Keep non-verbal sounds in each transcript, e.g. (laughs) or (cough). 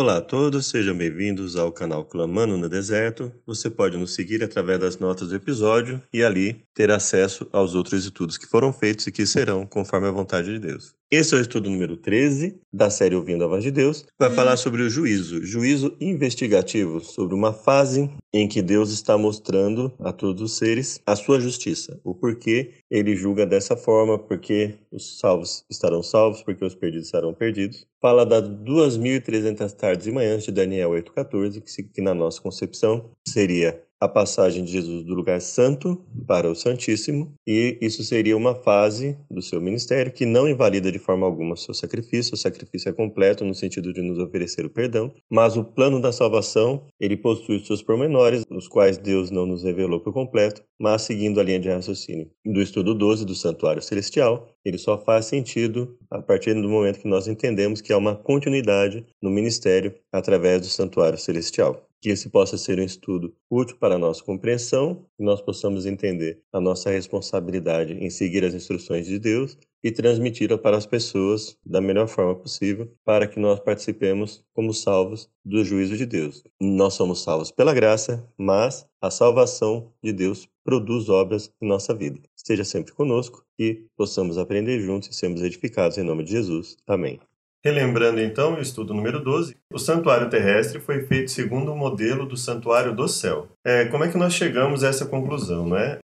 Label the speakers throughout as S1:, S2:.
S1: Olá a todos, sejam bem-vindos ao canal Clamando no Deserto. Você pode nos seguir através das notas do episódio e ali ter acesso aos outros estudos que foram feitos e que serão conforme a vontade de Deus. Esse é o estudo número 13 da série Ouvindo a Voz de Deus. Vai falar sobre o juízo, juízo investigativo, sobre uma fase em que Deus está mostrando a todos os seres a sua justiça, o porquê ele julga dessa forma, porque os salvos estarão salvos, porque os perdidos estarão perdidos. Fala das 2.300 tardes e manhãs de Daniel 8,14, que, que na nossa concepção seria a passagem de Jesus do lugar santo para o Santíssimo, e isso seria uma fase do seu ministério que não invalida de forma alguma o seu sacrifício, o sacrifício é completo no sentido de nos oferecer o perdão, mas o plano da salvação, ele possui seus pormenores, os quais Deus não nos revelou por completo, mas seguindo a linha de raciocínio do estudo 12 do Santuário Celestial, ele só faz sentido a partir do momento que nós entendemos que há uma continuidade no ministério através do Santuário Celestial. Que esse possa ser um estudo útil para a nossa compreensão e nós possamos entender a nossa responsabilidade em seguir as instruções de Deus e transmiti-la para as pessoas da melhor forma possível, para que nós participemos como salvos do juízo de Deus. Nós somos salvos pela graça, mas a salvação de Deus produz obras em nossa vida. Esteja sempre conosco e possamos aprender juntos e sermos edificados em nome de Jesus. Amém. Relembrando então o estudo número 12, o santuário terrestre foi feito segundo o modelo do santuário do céu. É, como é que nós chegamos a essa conclusão, não é?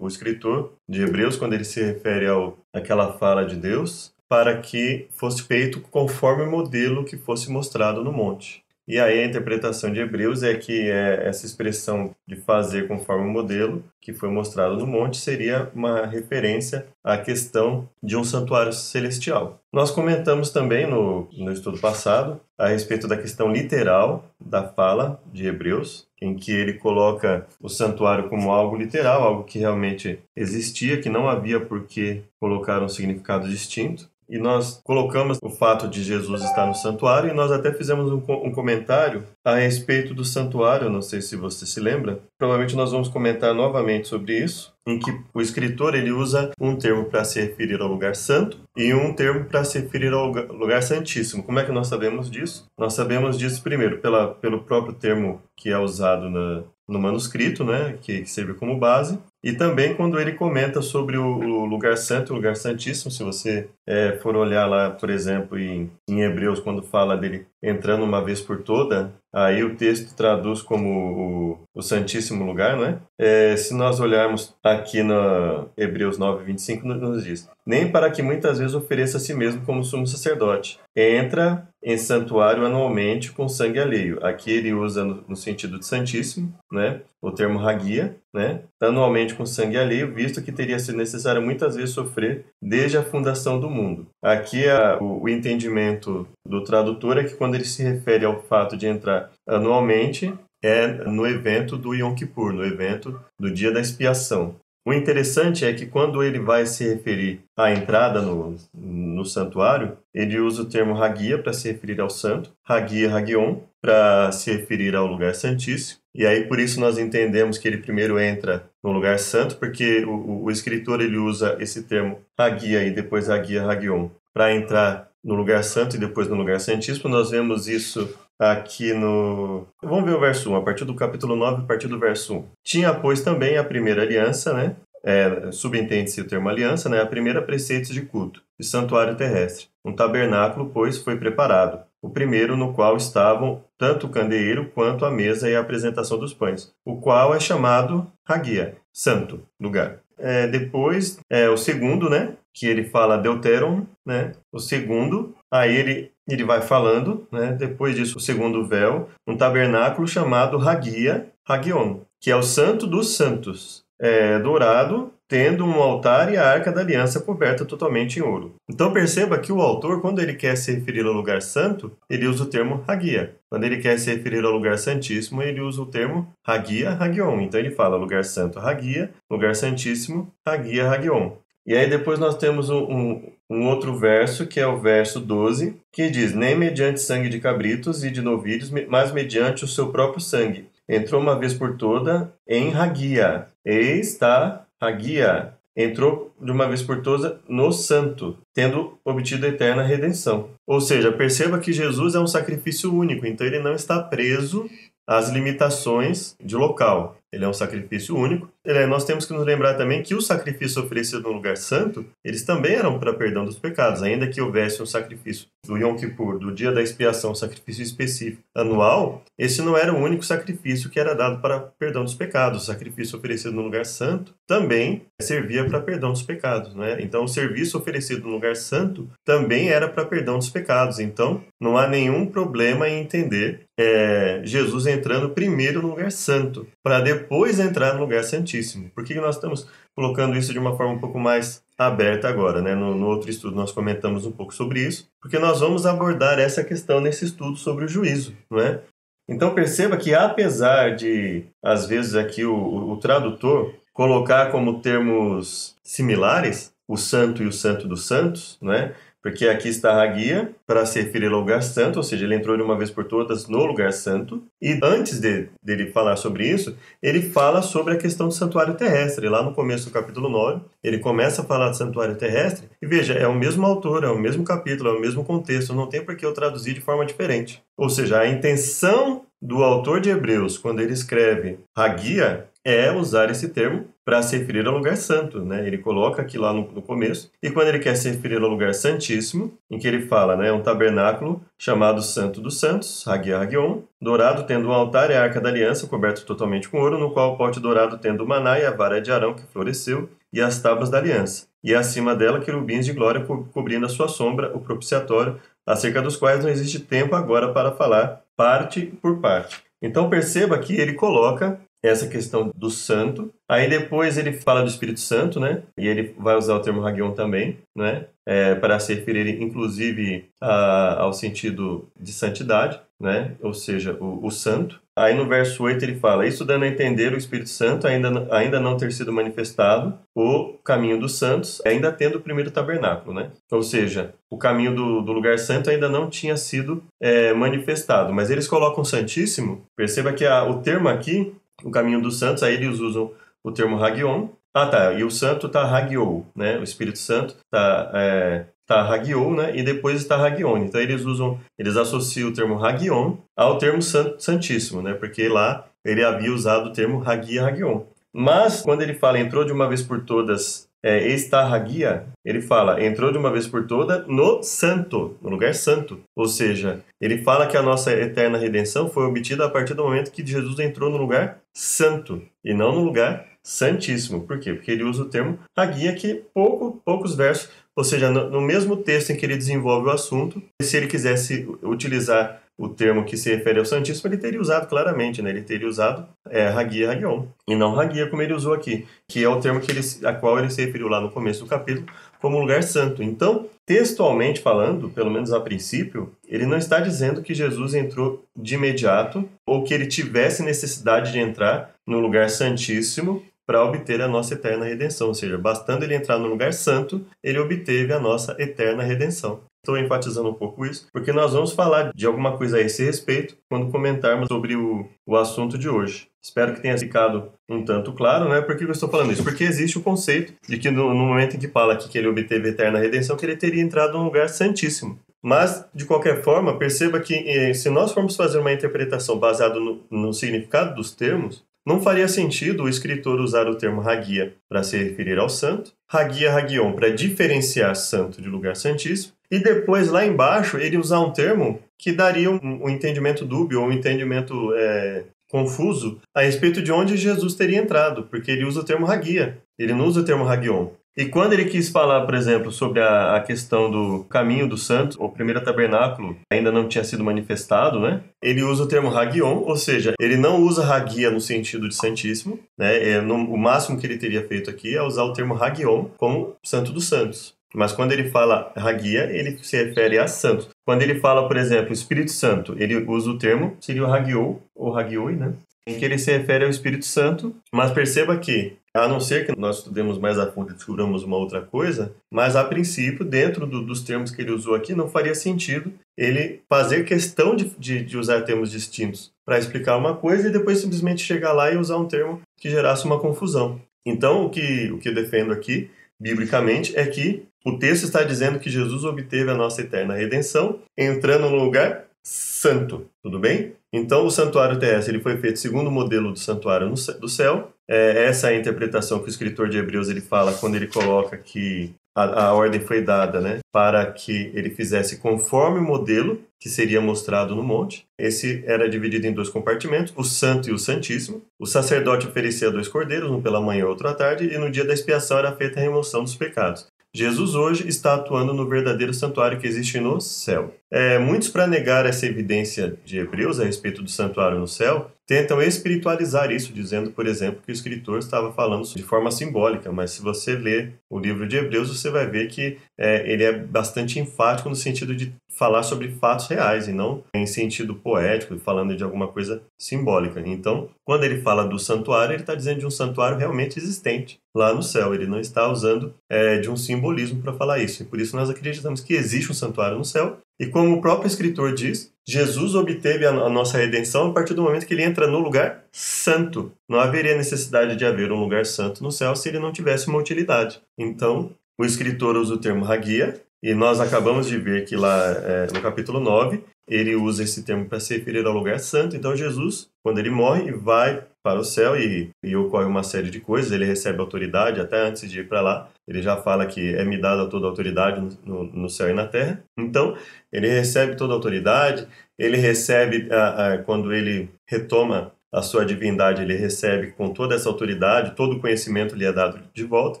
S1: O escritor de Hebreus, quando ele se refere ao, àquela fala de Deus, para que fosse feito conforme o modelo que fosse mostrado no monte. E aí a interpretação de Hebreus é que é essa expressão de fazer conforme o modelo que foi mostrado no monte seria uma referência à questão de um santuário celestial. Nós comentamos também no, no estudo passado a respeito da questão literal da fala de Hebreus, em que ele coloca o santuário como algo literal, algo que realmente existia, que não havia por que colocar um significado distinto e nós colocamos o fato de Jesus estar no santuário e nós até fizemos um, um, comentário a respeito do santuário, não sei se você se lembra. Provavelmente nós vamos comentar novamente sobre isso, em que o escritor ele usa um termo para se referir ao lugar santo e um termo para se referir ao lugar, lugar santíssimo. Como é que nós sabemos disso? Nós sabemos disso primeiro pela, pelo próprio termo que é usado na, no manuscrito, né, que, serve como base, e também quando ele comenta sobre o, lugar santo, o lugar santíssimo, se você é, for olhar lá, por exemplo, em, em Hebreus, quando fala dele entrando uma vez por toda, aí o texto traduz como o, o Santíssimo Lugar, não é? é? Se nós olharmos aqui na Hebreus 9, 25, nos diz: Nem para que muitas vezes ofereça a si mesmo como sumo sacerdote. Entra em santuário anualmente com sangue alheio. Aqui ele usa no, no sentido de santíssimo, né? O termo raguia, né? Anualmente com sangue alheio, visto que teria sido necessário muitas vezes sofrer desde a fundação do mundo. Aqui a, o, o entendimento do tradutor é que quando ele se refere ao fato de entrar anualmente, é no evento do Yom Kippur, no evento do dia da expiação. O interessante é que quando ele vai se referir à entrada no, no santuário, ele usa o termo Hagia para se referir ao santo, Hagia Hagion para se referir ao lugar santíssimo. E aí por isso nós entendemos que ele primeiro entra no lugar santo, porque o, o, escritor ele usa esse termo Hagia e depois Hagia Hagion para entrar no lugar santo e depois no lugar santíssimo. Nós vemos isso aqui no. Vamos ver o verso 1, a partir do capítulo 9, a partir do verso 1. Tinha, pois, também a primeira aliança, né? É, subentende-se o termo aliança, né? A primeira preceitos de culto, de santuário terrestre. Um tabernáculo, pois, foi preparado. O primeiro no qual estavam tanto o candeeiro quanto a mesa e a apresentação dos pães, o qual é chamado Hagia, santo lugar. É, depois, é, o segundo, né? Que ele fala Deuteron, né? O segundo, aí ele ele vai falando, né? depois disso, o segundo véu, um tabernáculo chamado Hagia, Hagion, que é o santo dos santos, é, dourado, tendo um altar e a arca da aliança coberta totalmente em ouro. Então perceba que o autor, quando ele quer se referir ao lugar santo, ele usa o termo Hagia. Quando ele quer se referir ao lugar santíssimo, ele usa o termo Hagia Hagion. Então ele fala lugar santo Hagia, lugar santíssimo Hagia Hagion. E aí depois nós temos um, um, um, outro verso, que é o verso 12, que diz: Nem mediante sangue de cabritos e de novilhos, mas mediante o seu próprio sangue. Entrou uma vez por toda em Hagia. E está Hagia, entrou de uma vez por todas no santo, tendo obtido a eterna redenção. Ou seja, perceba que Jesus é um sacrifício único, então ele não está preso às limitações de local. Ele é um sacrifício único. É, nós temos que nos lembrar também que o sacrifício oferecido no lugar santo, eles também eram para perdão dos pecados, ainda que houvesse um sacrifício do Yom Kippur, do dia da expiação, um sacrifício específico anual, esse não era o único sacrifício que era dado para perdão dos pecados. O sacrifício oferecido no lugar santo também servia para perdão dos pecados, né? Então, o serviço oferecido no lugar santo também era para perdão dos pecados. Então, não há nenhum problema em entender é, Jesus entrando primeiro no lugar santo, para depois entrar no lugar santíssimo. Por que nós estamos colocando isso de uma forma um pouco mais aberta agora? Né? No, no outro estudo nós comentamos um pouco sobre isso, porque nós vamos abordar essa questão nesse estudo sobre o juízo. Não é? Então perceba que apesar de, às vezes, aqui o, o, o tradutor colocar como termos similares o santo e o santo dos santos, né? Porque aqui está a guia para se referir ao lugar santo, ou seja, ele entrou de uma vez por todas no lugar santo. E antes de, dele falar sobre isso, ele fala sobre a questão do santuário terrestre. Lá no começo do capítulo 9, ele começa a falar do santuário terrestre. E veja, é o mesmo autor, é o mesmo capítulo, é o mesmo contexto, não tem por que eu traduzir de forma diferente. Ou seja, a intenção do autor de Hebreus, quando ele escreve Hagia, é usar esse termo para se referir ao lugar santo, né? Ele coloca aqui lá no, no, começo. E quando ele quer se referir ao lugar santíssimo, em que ele fala, né, um tabernáculo chamado Santo dos Santos, Hagia Hagion, dourado tendo um altar e a arca da aliança coberto totalmente com ouro, no qual o pote dourado tendo o maná e a vara de Arão que floresceu e as tábuas da aliança. E acima dela querubins de glória co cobrindo a sua sombra, o propiciatório, acerca dos quais não existe tempo agora para falar parte por parte. Então perceba que ele coloca essa questão do santo. Aí depois ele fala do Espírito Santo, né? E ele vai usar o termo Hagion também, né? É, para se referir inclusive a, ao sentido de santidade, né? Ou seja, o, o, santo. Aí no verso 8 ele fala: Isso dando a entender o Espírito Santo ainda, ainda não ter sido manifestado, o caminho dos santos, ainda tendo o primeiro tabernáculo, né? Ou seja, o caminho do, do lugar santo ainda não tinha sido é, manifestado. Mas eles colocam Santíssimo, perceba que a, o termo aqui o caminho dos santos, aí eles usam o termo Hagion. Ah, tá. E o santo tá Hagiou, né? O Espírito Santo tá, é, tá Hagiou, né? E depois está Hagion. Então eles usam, eles associam o termo Hagion ao termo Santíssimo, né? Porque lá ele havia usado o termo Hagia Hagion. Mas quando ele fala entrou de uma vez por todas é, Estarragia, ele fala, entrou de uma vez por toda no santo, no lugar santo. Ou seja, ele fala que a nossa eterna redenção foi obtida a partir do momento que Jesus entrou no lugar santo e não no lugar santíssimo. Por quê? Porque ele usa o termo Hagia, que pouco, poucos versos, ou seja, no, no mesmo texto em que ele desenvolve o assunto, se ele quisesse utilizar o termo que se refere ao Santíssimo, ele teria usado claramente, né? Ele teria usado é, Hagia Hagion, e não Hagia como ele usou aqui, que é o termo que ele, a qual ele se referiu lá no começo do capítulo, como lugar santo. Então, textualmente falando, pelo menos a princípio, ele não está dizendo que Jesus entrou de imediato ou que ele tivesse necessidade de entrar no lugar santíssimo para obter a nossa eterna redenção. Ou seja, bastando ele entrar no lugar santo, ele obteve a nossa eterna redenção. Estou enfatizando um pouco isso, porque nós vamos falar de alguma coisa a esse respeito quando comentarmos sobre o, o assunto de hoje. Espero que tenha ficado um tanto claro, né? Por que eu estou falando isso? Porque existe o conceito de que no, no momento em que fala aqui que ele obteve eterna redenção, que ele teria entrado num lugar santíssimo. Mas, de qualquer forma, perceba que eh, se nós formos fazer uma interpretação baseada no, no significado dos termos, não faria sentido o escritor usar o termo Hagia para se referir ao santo, Hagia Hagion para diferenciar santo de lugar santíssimo, e depois lá embaixo ele usar um termo que daria um, um entendimento dúbio um entendimento é, confuso a respeito de onde Jesus teria entrado, porque ele usa o termo Hagia, ele não usa o termo Hagion. E quando ele quis falar, por exemplo, sobre a, a, questão do caminho do santo, o primeiro tabernáculo ainda não tinha sido manifestado, né? Ele usa o termo Hagion, ou seja, ele não usa Hagia no sentido de santíssimo, né? É, no, o máximo que ele teria feito aqui é usar o termo Hagion como santo dos santos. Mas quando ele fala Hagia, ele se refere a santo. Quando ele fala, por exemplo, Espírito Santo, ele usa o termo, seria o Hagiou, ou Hagioi, né? Em que ele se refere ao Espírito Santo, mas perceba que, a não ser que nós estudemos mais a fundo e descobramos uma outra coisa, mas a princípio, dentro do, dos termos que ele usou aqui, não faria sentido ele fazer questão de, de, de usar termos distintos para explicar uma coisa e depois simplesmente chegar lá e usar um termo que gerasse uma confusão. Então, o que, o que defendo aqui, biblicamente, é que o texto está dizendo que Jesus obteve a nossa eterna redenção entrando no lugar santo, tudo bem? Então, o santuário terrestre ele foi feito segundo o modelo do santuário do céu. É, essa é a interpretação que o escritor de Hebreus ele fala quando ele coloca que a, a, ordem foi dada né, para que ele fizesse conforme o modelo que seria mostrado no monte. Esse era dividido em dois compartimentos, o santo e o santíssimo. O sacerdote oferecia dois cordeiros, um pela manhã e outro à tarde, e no dia da expiação era feita a remoção dos pecados. Jesus hoje está atuando no verdadeiro santuário que existe no céu. É, muitos, para negar essa evidência de Hebreus a respeito do santuário no céu, tentam espiritualizar isso, dizendo, por exemplo, que o escritor estava falando de forma simbólica, mas se você ler o livro de Hebreus, você vai ver que é, ele é bastante enfático no sentido de falar sobre fatos reais e não em sentido poético, falando de alguma coisa simbólica. Então, quando ele fala do santuário, ele está dizendo de um santuário realmente existente lá no céu. Ele não está usando é, de um simbolismo para falar isso. E por isso nós acreditamos que existe um santuário no céu. E como o próprio escritor diz, Jesus obteve a, a nossa redenção a partir do momento que ele entra no lugar santo. Não haveria necessidade de haver um lugar santo no céu se ele não tivesse uma utilidade. Então, o escritor usa o termo hagia, e nós acabamos de ver que lá é, no capítulo 9, ele usa esse termo para se referir ao lugar santo. Então, Jesus, quando ele morre, vai para o céu e, e ocorre uma série de coisas. Ele recebe autoridade, até antes de ir para lá, ele já fala que é me dada toda a autoridade no, no, céu e na terra. Então, ele recebe toda a autoridade, ele recebe, a, a, quando ele retoma a sua divindade ele recebe com toda essa autoridade, todo o conhecimento lhe é dado de volta,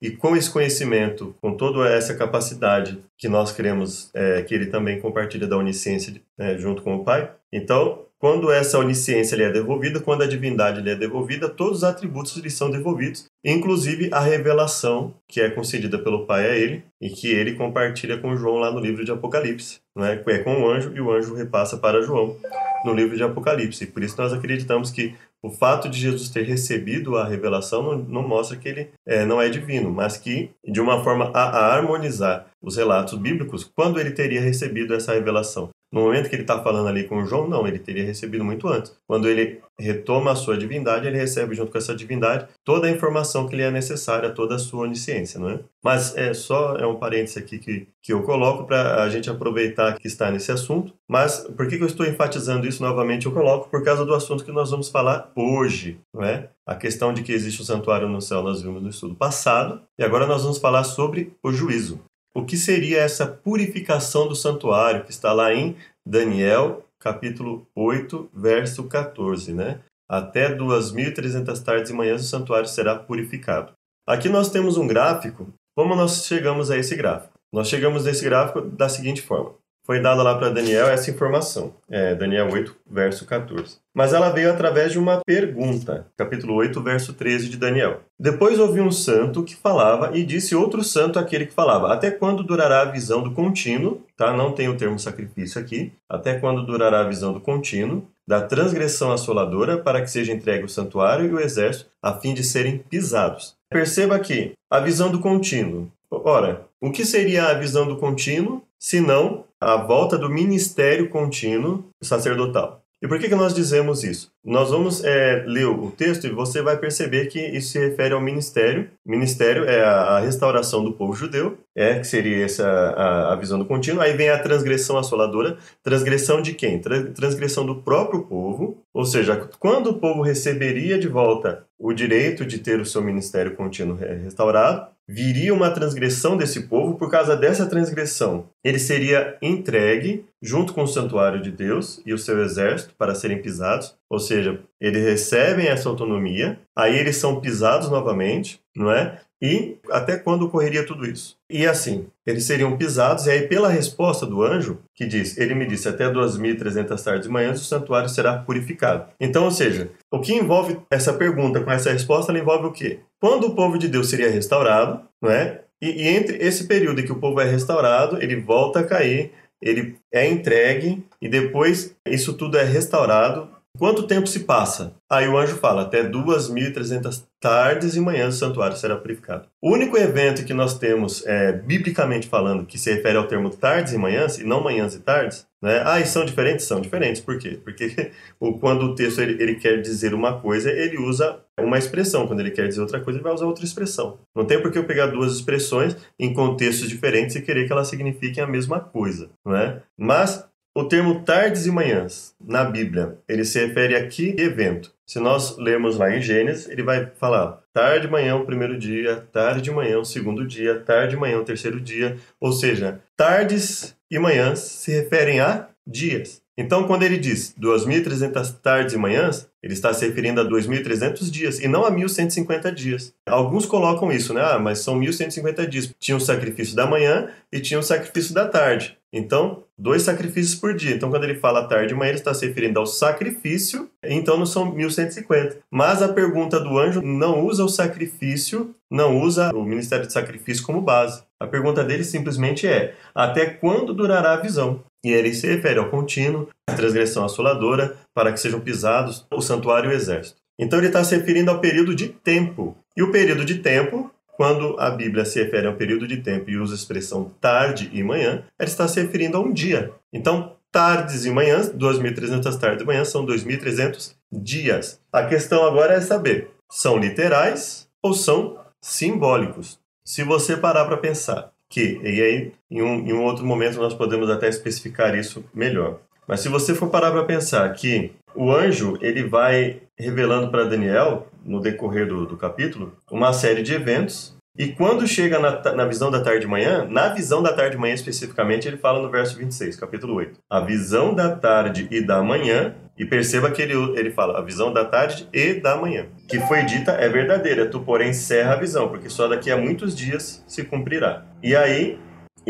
S1: e com esse conhecimento, com toda essa capacidade que nós queremos é, que ele também compartilha da onisciência é, junto com o Pai, então quando essa onisciência lhe é devolvida, quando a divindade lhe é devolvida, todos os atributos lhe são devolvidos, inclusive a revelação que é concedida pelo Pai a ele e que ele compartilha com João lá no livro de Apocalipse. Né? É com o anjo e o anjo repassa para João no livro de Apocalipse. Por isso nós acreditamos que o fato de Jesus ter recebido a revelação não, não mostra que ele é, não é divino, mas que, de uma forma a, a harmonizar os relatos bíblicos, quando ele teria recebido essa revelação. No momento que ele está falando ali com João, não, ele teria recebido muito antes. Quando ele retoma a sua divindade, ele recebe junto com essa divindade toda a informação que lhe é necessária, toda a sua onisciência, não é? Mas é só é um parênteses aqui que, que eu coloco para a gente aproveitar que está nesse assunto. Mas por que, que eu estou enfatizando isso novamente? Eu coloco por causa do assunto que nós vamos falar hoje, não é? A questão de que existe o um santuário no céu nós vimos no estudo passado, e agora nós vamos falar sobre o juízo. O que seria essa purificação do santuário que está lá em Daniel, capítulo 8, verso 14, né? Até 2.300 tardes e manhãs o santuário será purificado. Aqui nós temos um gráfico. Como nós chegamos a esse gráfico? Nós chegamos a esse gráfico da seguinte forma foi dada lá para Daniel essa informação, é, Daniel 8, verso 14. Mas ela veio através de uma pergunta, capítulo 8, verso 13 de Daniel. Depois ouvi um santo que falava e disse outro santo aquele que falava: Até quando durará a visão do contínuo? Tá? Não tem o termo sacrifício aqui. Até quando durará a visão do contínuo? Da transgressão assoladora para que seja entregue o santuário e o exército, a fim de serem pisados. Perceba aqui, a visão do contínuo. Ora, o que seria a visão do contínuo, se não a volta do ministério contínuo sacerdotal. E por que, que nós dizemos isso? Nós vamos é, ler o texto e você vai perceber que isso se refere ao ministério. Ministério é a, restauração do povo judeu, é que seria essa a, a, visão do contínuo. Aí vem a transgressão assoladora. Transgressão de quem? transgressão do próprio povo. Ou seja, quando o povo receberia de volta o direito de ter o seu ministério contínuo restaurado, viria uma transgressão desse povo, por causa dessa transgressão, ele seria entregue junto com o santuário de Deus e o seu exército para serem pisados, ou seja, eles recebem essa autonomia, aí eles são pisados novamente, não é? E até quando ocorreria tudo isso? E assim, eles seriam pisados, e aí pela resposta do anjo, que diz, ele me disse, até 2.300 tardes e manhãs o santuário será purificado. Então, ou seja, o que envolve essa pergunta com essa resposta, ela envolve o quê? Quando o povo de Deus seria restaurado, não é? E, e entre esse período em que o povo é restaurado, ele volta a cair, ele é entregue, e depois isso tudo é restaurado quanto tempo se passa? Aí o anjo fala, até 2.300 tardes e manhãs o santuário será purificado. O único evento que nós temos, é, biblicamente falando, que se refere ao termo tardes e manhãs, e não manhãs e tardes, né? Ah, e são diferentes? São diferentes. Por quê? Porque (laughs) quando o texto ele, ele, quer dizer uma coisa, ele usa uma expressão. Quando ele quer dizer outra coisa, ele vai usar outra expressão. Não tem por que eu pegar duas expressões em contextos diferentes e querer que elas signifiquem a mesma coisa. Né? Mas o termo tardes e manhãs na Bíblia, ele se refere a que evento? Se nós lermos lá em Gênesis, ele vai falar tarde de manhã o primeiro dia, tarde de manhã o segundo dia, tarde de manhã o terceiro dia. Ou seja, tardes e manhãs se referem a dias. Então, quando ele diz 2.300 tardes e manhãs, ele está se referindo a 2.300 dias e não a 1.150 dias. Alguns colocam isso, né? Ah, mas são 1.150 dias. Tinha o sacrifício da manhã e tinha o sacrifício da tarde. Então, dois sacrifícios por dia. Então, quando ele fala tarde e manhã, ele está se referindo ao sacrifício, então não são 1150. Mas a pergunta do anjo não usa o sacrifício, não usa o ministério de sacrifício como base. A pergunta dele simplesmente é: até quando durará a visão? E ele se refere ao contínuo, a transgressão assoladora, para que sejam pisados o santuário e o exército. Então ele está se referindo ao período de tempo. E o período de tempo quando a Bíblia se refere a um período de tempo e usa a expressão tarde e manhã, ela está se referindo a um dia. Então, tardes e manhãs, 2.300 tardes e manhãs são 2.300 dias. A questão agora é saber, são literais ou são simbólicos? Se você parar para pensar que, e aí em um, em um outro momento nós podemos até especificar isso melhor. Mas se você for parar para pensar que o anjo ele vai revelando para Daniel, no decorrer do, do, capítulo, uma série de eventos. E quando chega na, na visão da tarde de manhã, na visão da tarde de manhã especificamente, ele fala no verso 26, capítulo 8. A visão da tarde e da manhã, e perceba que ele, ele fala a visão da tarde e da manhã, que foi dita é verdadeira, tu porém encerra a visão, porque só daqui a muitos dias se cumprirá. E aí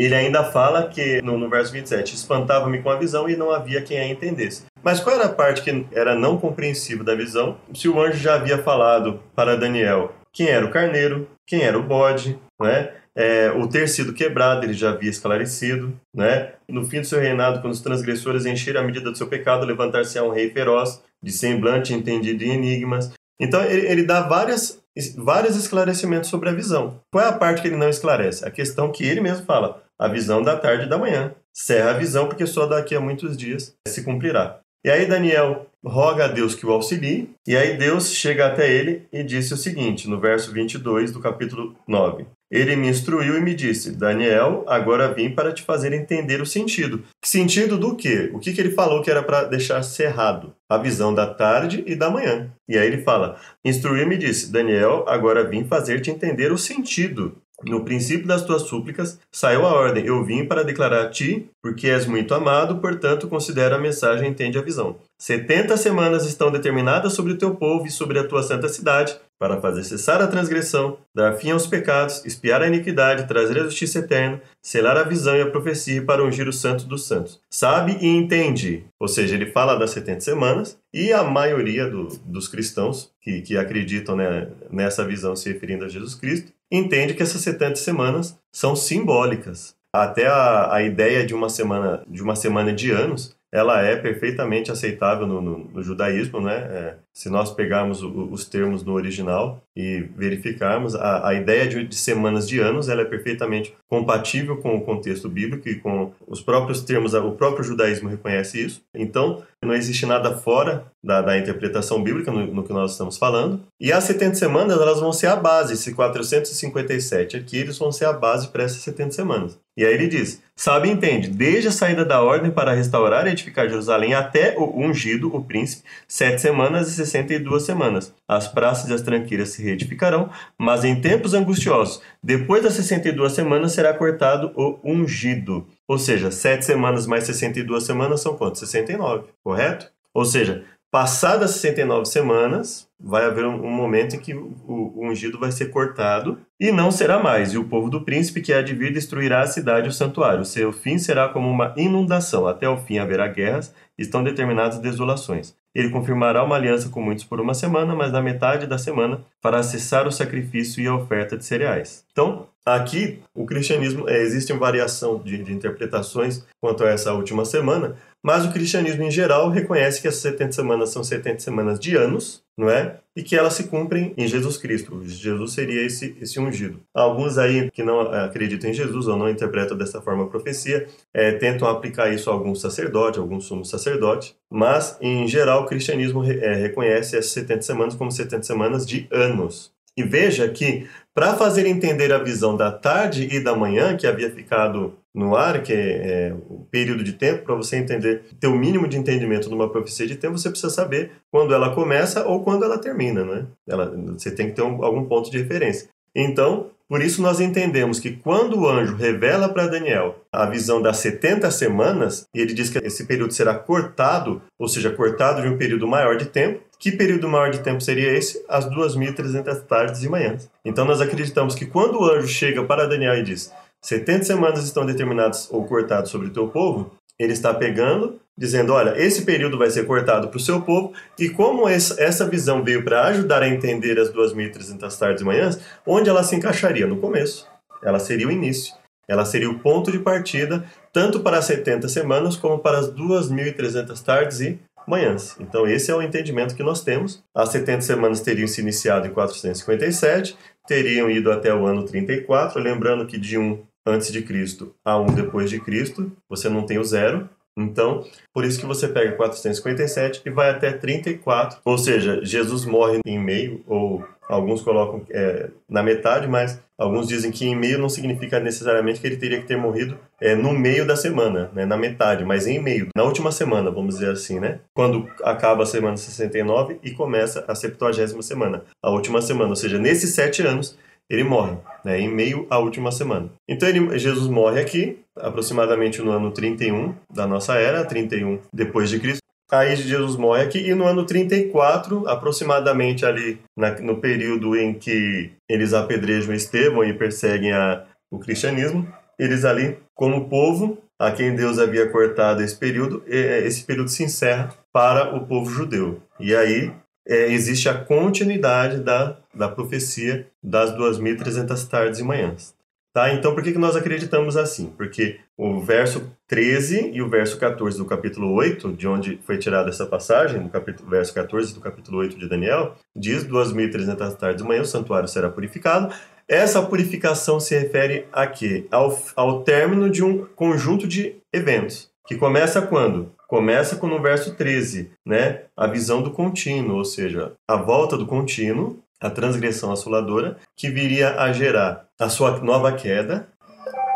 S1: ele ainda fala que, no, no verso 27, espantava-me com a visão e não havia quem a entendesse. Mas qual era a parte que era não compreensível da visão? Se o anjo já havia falado para Daniel quem era o carneiro, quem era o bode, né? É, o ter sido quebrado, ele já havia esclarecido, né? No fim do seu reinado, quando os transgressores encheram a medida do seu pecado, levantar-se-á um rei feroz, de semblante entendido em enigmas. Então, ele, ele dá várias, vários esclarecimentos sobre a visão. Qual é a parte que ele não esclarece? A questão que ele mesmo fala, a visão da tarde e da manhã. Serra a visão, porque só daqui a muitos dias se cumprirá. E aí Daniel roga a Deus que o auxilie, e aí Deus chega até ele e disse o seguinte, no verso 22 do capítulo 9. Ele me instruiu e me disse: Daniel, agora vim para te fazer entender o sentido. Sentido do quê? O que, que ele falou que era para deixar cerrado? A visão da tarde e da manhã. E aí ele fala: Instruiu e me disse: Daniel, agora vim fazer te entender o sentido. No princípio das tuas súplicas saiu a ordem: Eu vim para declarar a ti, porque és muito amado, portanto considera a mensagem e entende a visão. Setenta semanas estão determinadas sobre o teu povo e sobre a tua santa cidade, para fazer cessar a transgressão, dar fim aos pecados, espiar a iniquidade, trazer a justiça eterna, selar a visão e a profecia para ungir o santo dos santos. Sabe e entende. Ou seja, ele fala das 70 semanas e a maioria do, dos cristãos que, que acreditam né, nessa visão se referindo a Jesus Cristo, entende que essas 70 semanas são simbólicas. Até a, a ideia de uma semana de uma semana de anos ela é perfeitamente aceitável no, no, no judaísmo, né? É, se nós pegarmos os termos no original e verificarmos, a, a ideia de, de, semanas de anos ela é perfeitamente compatível com o contexto bíblico e com os próprios termos, o próprio judaísmo reconhece isso. Então, não existe nada fora da, da interpretação bíblica no, no, que nós estamos falando. E as 70 semanas elas vão ser a base, esse 457 aqui, eles vão ser a base para essas 70 semanas. E aí ele diz: Sabe e entende, desde a saída da ordem para restaurar e edificar Jerusalém até o ungido, o príncipe, sete semanas e sessenta e duas semanas. As praças e as tranqueiras se reedificarão, mas em tempos angustiosos, depois das sessenta e duas semanas será cortado o ungido. Ou seja, sete semanas mais sessenta e duas semanas são quantos? 69, correto? Ou seja, passadas 69 semanas, vai haver um, momento em que o, ungido vai ser cortado e não será mais. E o povo do príncipe que há de vir destruirá a cidade e o santuário. Seu fim será como uma inundação. Até o fim haverá guerras, estão determinadas desolações. Ele confirmará uma aliança com muitos por uma semana, mas na metade da semana para cessar o sacrifício e a oferta de cereais. Então, aqui o cristianismo é, existe uma variação de, de interpretações quanto a essa última semana, mas o cristianismo em geral reconhece que essas 70 semanas são 70 semanas de anos, não é? E que elas se cumprem em Jesus Cristo. Jesus seria esse, esse ungido. Alguns aí que não acreditam em Jesus ou não interpretam dessa forma a profecia, é, tentam aplicar isso a algum sacerdote, algum sumo sacerdote, mas em geral o cristianismo é, reconhece essas 70 semanas como 70 semanas de anos. E veja que, para fazer entender a visão da tarde e da manhã, que havia ficado no ar, que é, é o período de tempo, para você entender, ter o mínimo de entendimento numa profecia de tempo, você precisa saber quando ela começa ou quando ela termina, né? Ela, você tem que ter um, algum ponto de referência. Então, por isso nós entendemos que quando o anjo revela para Daniel a visão das 70 semanas, e ele diz que esse período será cortado, ou seja, cortado de um período maior de tempo, que período maior de tempo seria esse? As 2.300 tardes e manhãs. Então nós acreditamos que quando o anjo chega para Daniel e diz 70 semanas estão determinadas ou cortadas sobre o teu povo, ele está pegando, dizendo: olha, esse período vai ser cortado para o seu povo, e como essa visão veio para ajudar a entender as 2.300 tardes e manhãs, onde ela se encaixaria? No começo. Ela seria o início. Ela seria o ponto de partida, tanto para as 70 semanas como para as 2.300 tardes e manhãs. Então, esse é o entendimento que nós temos. As 70 semanas teriam se iniciado em 457, teriam ido até o ano 34, lembrando que de 1 antes de Cristo a 1 depois de Cristo, você não tem o zero. Então, por isso que você pega 457 e vai até 34, ou seja, Jesus morre em meio ou alguns colocam é, na metade, mas alguns dizem que em meio não significa necessariamente que ele teria que ter morrido é, no meio da semana, né, na metade, mas em meio, na última semana, vamos dizer assim, né? Quando acaba a semana 69 e começa a 70 semana, a última semana, ou seja, nesses sete anos ele morre, né, em meio à última semana. Então ele, Jesus morre aqui, aproximadamente no ano 31 da nossa era, 31 depois de Cristo. Aí Jesus morre aqui e no ano 34, aproximadamente ali na, no período em que eles apedrejam Estevão e perseguem a, o cristianismo, eles ali, como povo, a quem Deus havia cortado esse período, esse período se encerra para o povo judeu. E aí é, existe a continuidade da, da profecia das 2.300 tardes e manhãs. Tá? Então, por que, que nós acreditamos assim? Porque o verso 13 e o verso 14 do capítulo 8, de onde foi tirada essa passagem, no capítulo, verso 14 do capítulo 8 de Daniel, diz 2.300 tardes de manhã o santuário será purificado. Essa purificação se refere a quê? Ao, ao término de um conjunto de eventos. Que começa quando? Começa com no verso 13, né? A visão do contínuo, ou seja, a volta do contínuo, a transgressão assoladora, que viria a gerar a sua nova queda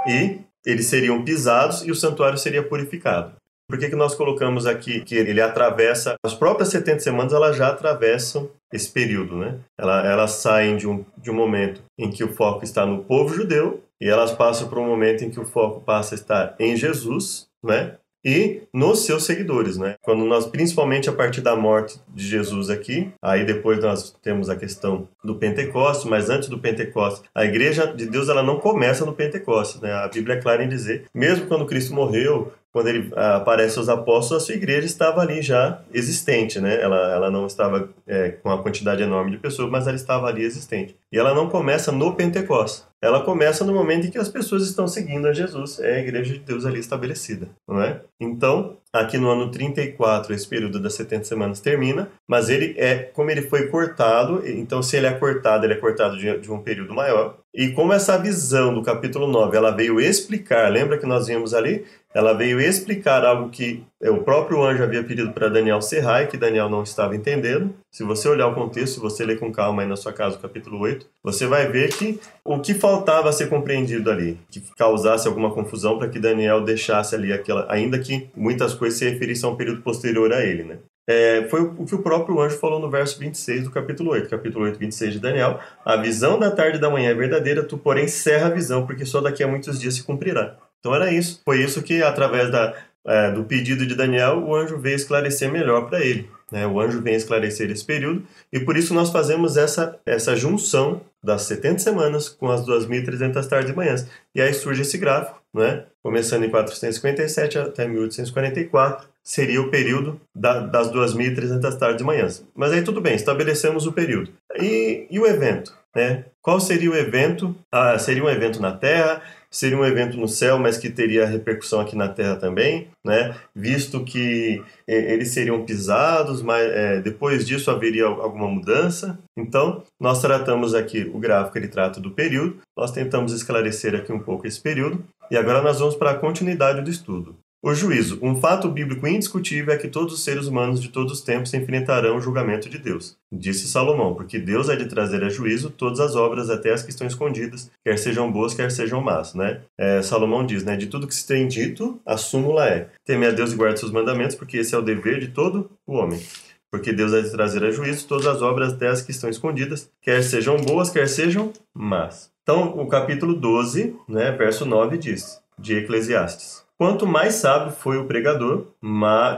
S1: e eles seriam pisados e o santuário seria purificado. Por que, que nós colocamos aqui que ele atravessa, as próprias 70 semanas elas já atravessam esse período, né? Elas, elas saem de um, de um momento em que o foco está no povo judeu e elas passam para um momento em que o foco passa a estar em Jesus, né? E nos seus seguidores, né? Quando nós, principalmente a partir da morte de Jesus aqui, aí depois nós temos a questão do Pentecostes, mas antes do Pentecostes, a igreja de Deus ela não começa no Pentecostes, né? A Bíblia é clara em dizer, mesmo quando Cristo morreu, quando ele ah, aparece aos apóstolos, a sua igreja estava ali já existente, né? Ela, ela não estava é, com uma quantidade enorme de pessoas, mas ela estava ali existente. E ela não começa no Pentecostes. Ela começa no momento em que as pessoas estão seguindo a Jesus. É a igreja de Deus ali estabelecida, não é? Então, aqui no ano 34, esse período das 70 semanas termina, mas ele é, como ele foi cortado, então se ele é cortado, ele é cortado de, de um período maior. E como essa visão do capítulo 9, ela veio explicar, lembra que nós vimos ali? Ela veio explicar algo que o próprio anjo havia pedido para Daniel serrar e que Daniel não estava entendendo. Se você olhar o contexto, se você ler com calma aí na sua casa o capítulo 8, você vai ver que o que faltava ser compreendido ali, que causasse alguma confusão para que Daniel deixasse ali aquela, ainda que muitas coisas se referissem a um período posterior a ele, né? É, foi o que o próprio anjo falou no verso 26 do capítulo 8, capítulo 8, 26 de Daniel. A visão da tarde e da manhã é verdadeira, tu, porém, cerra a visão, porque só daqui a muitos dias se cumprirá. Então era isso. Foi isso que, através da, é, do pedido de Daniel, o anjo veio esclarecer melhor para ele. Né? O anjo vem esclarecer esse período e por isso nós fazemos essa, essa junção das 70 semanas com as 2.300 tardes e manhãs. E aí surge esse gráfico, né? começando em 457 até 1844, seria o período da, das 2.300 tardes e manhãs. Mas aí tudo bem, estabelecemos o período. E, e o evento? Né? Qual seria o evento? Ah, seria um evento na Terra? Seria um evento no céu, mas que teria repercussão aqui na Terra também, né? Visto que é, eles seriam pisados, mas é, depois disso haveria alguma mudança. Então, nós tratamos aqui o gráfico, ele trata do período. Nós tentamos esclarecer aqui um pouco esse período. E agora nós vamos para a continuidade do estudo. O juízo. Um fato bíblico indiscutível é que todos os seres humanos de todos os tempos enfrentarão o julgamento de Deus. Disse Salomão, porque Deus é de trazer a juízo todas as obras, até as que estão escondidas, quer sejam boas, quer sejam más. Né? É, Salomão diz, né, de tudo que se tem dito, a súmula é, teme a Deus e guarde seus mandamentos, porque esse é o dever de todo o homem. Porque Deus é de trazer a juízo todas as obras, até as que estão escondidas, quer sejam boas, quer sejam más. Então, o capítulo 12, né, verso 9 diz, de Eclesiastes. Quanto mais sábio foi o pregador,